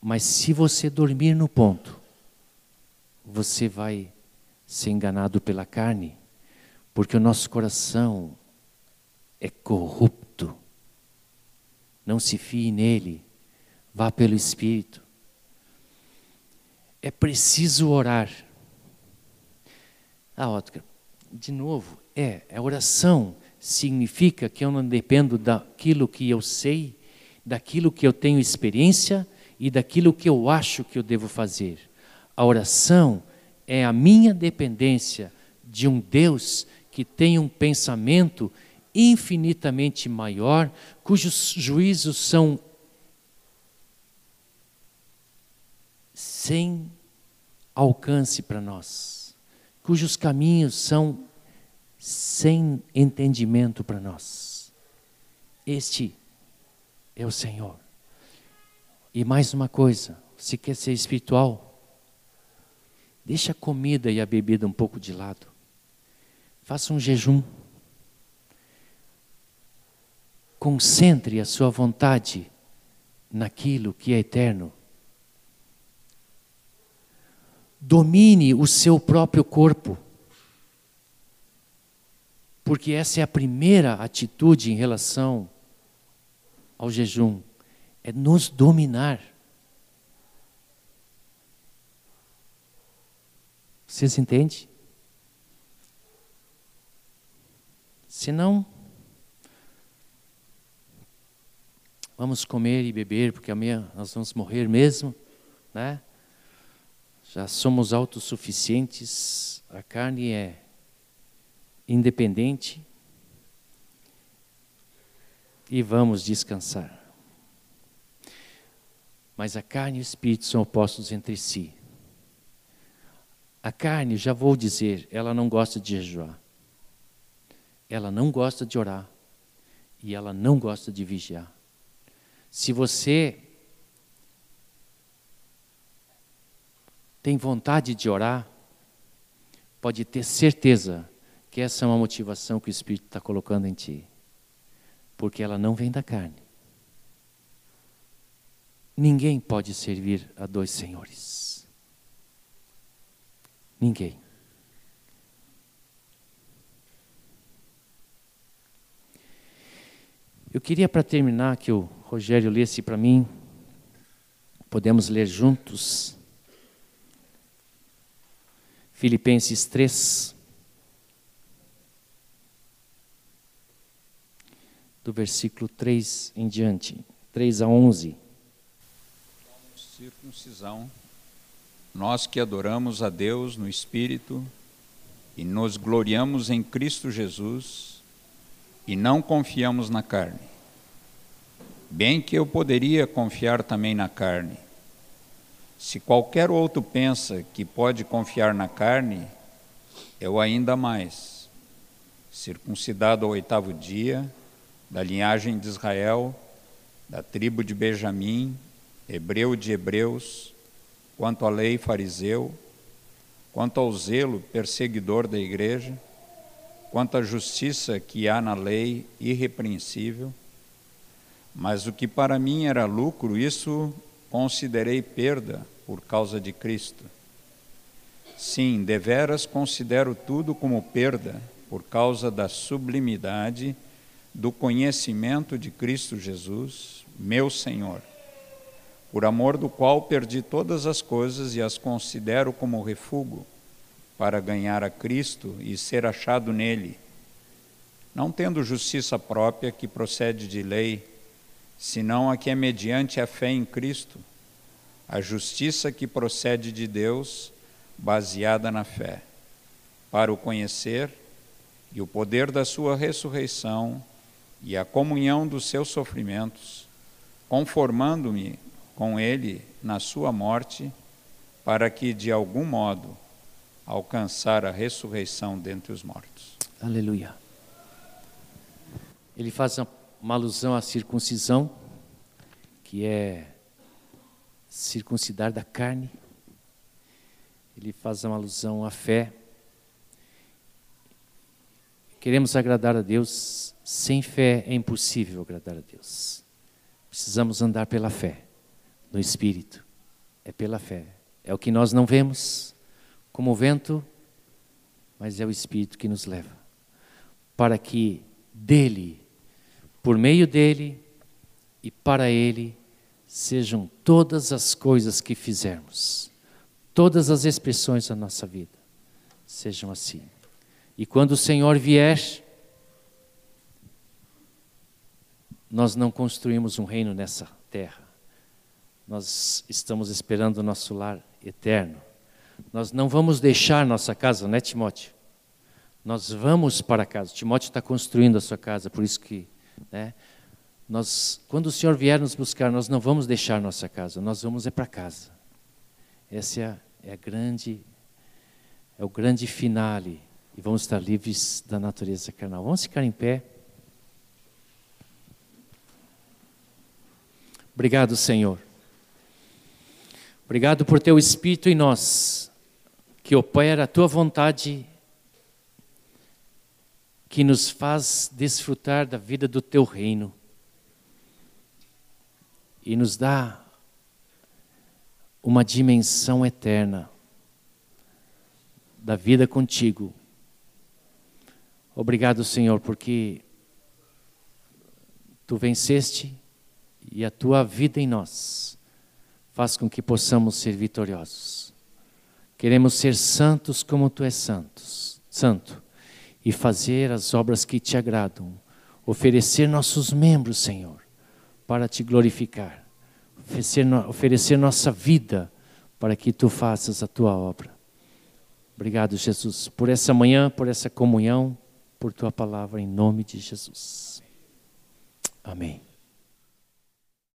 mas se você dormir no ponto, você vai ser enganado pela carne, porque o nosso coração é corrupto. Não se fie nele, vá pelo Espírito. É preciso orar. Ah, Ótica, de novo, é, a oração significa que eu não dependo daquilo que eu sei, daquilo que eu tenho experiência e daquilo que eu acho que eu devo fazer. A oração é a minha dependência de um Deus que tem um pensamento infinitamente maior, cujos juízos são sem alcance para nós, cujos caminhos são sem entendimento para nós. Este é o Senhor. E mais uma coisa, se quer ser espiritual, deixa a comida e a bebida um pouco de lado. Faça um jejum. Concentre a sua vontade naquilo que é eterno. Domine o seu próprio corpo. Porque essa é a primeira atitude em relação ao jejum, é nos dominar. Vocês entendem? Senão, vamos comer e beber, porque amanhã nós vamos morrer mesmo, né? Já somos autossuficientes, a carne é independente e vamos descansar. Mas a carne e o espírito são opostos entre si. A carne, já vou dizer, ela não gosta de jejuar. Ela não gosta de orar. E ela não gosta de vigiar. Se você tem vontade de orar, pode ter certeza que essa é uma motivação que o Espírito está colocando em ti. Porque ela não vem da carne. Ninguém pode servir a dois senhores. Ninguém. Eu queria, para terminar, que o Rogério lesse para mim. Podemos ler juntos. Filipenses 3. Do versículo 3 em diante, 3 a 11. Circuncisão, nós que adoramos a Deus no Espírito e nos gloriamos em Cristo Jesus e não confiamos na carne Bem que eu poderia confiar também na carne. Se qualquer outro pensa que pode confiar na carne, Eu ainda mais, circuncidado ao oitavo dia, da linhagem de Israel, da tribo de Benjamim, hebreu de hebreus, quanto à lei fariseu, quanto ao zelo perseguidor da igreja, quanto à justiça que há na lei irrepreensível, mas o que para mim era lucro, isso considerei perda por causa de Cristo. Sim, deveras considero tudo como perda por causa da sublimidade do conhecimento de Cristo Jesus, meu Senhor, por amor do qual perdi todas as coisas e as considero como refúgio para ganhar a Cristo e ser achado nele, não tendo justiça própria que procede de lei, senão a que é mediante a fé em Cristo, a justiça que procede de Deus, baseada na fé, para o conhecer e o poder da sua ressurreição e a comunhão dos seus sofrimentos, conformando-me com ele na sua morte, para que de algum modo alcançar a ressurreição dentre os mortos. Aleluia. Ele faz uma alusão à circuncisão, que é circuncidar da carne. Ele faz uma alusão à fé. Queremos agradar a Deus, sem fé é impossível agradar a Deus. Precisamos andar pela fé, no Espírito. É pela fé. É o que nós não vemos, como o vento, mas é o Espírito que nos leva. Para que dele, por meio dele e para ele, sejam todas as coisas que fizermos, todas as expressões da nossa vida, sejam assim. E quando o Senhor vier, nós não construímos um reino nessa terra. Nós estamos esperando o nosso lar eterno. Nós não vamos deixar nossa casa, né, Timóteo? Nós vamos para casa. Timóteo está construindo a sua casa, por isso que, né? Nós, quando o Senhor vier nos buscar, nós não vamos deixar nossa casa, nós vamos é para casa. Essa é a, é a grande, é o grande finale e vamos estar livres da natureza carnal. Vamos ficar em pé. Obrigado, Senhor. Obrigado por teu Espírito em nós que opera a tua vontade, que nos faz desfrutar da vida do teu reino e nos dá uma dimensão eterna da vida contigo. Obrigado, Senhor, porque tu venceste e a tua vida em nós faz com que possamos ser vitoriosos. Queremos ser santos como tu és santos, santo, e fazer as obras que te agradam, oferecer nossos membros, Senhor, para te glorificar, oferecer, oferecer nossa vida para que tu faças a tua obra. Obrigado, Jesus, por essa manhã, por essa comunhão, por tua palavra, em nome de Jesus. Amém.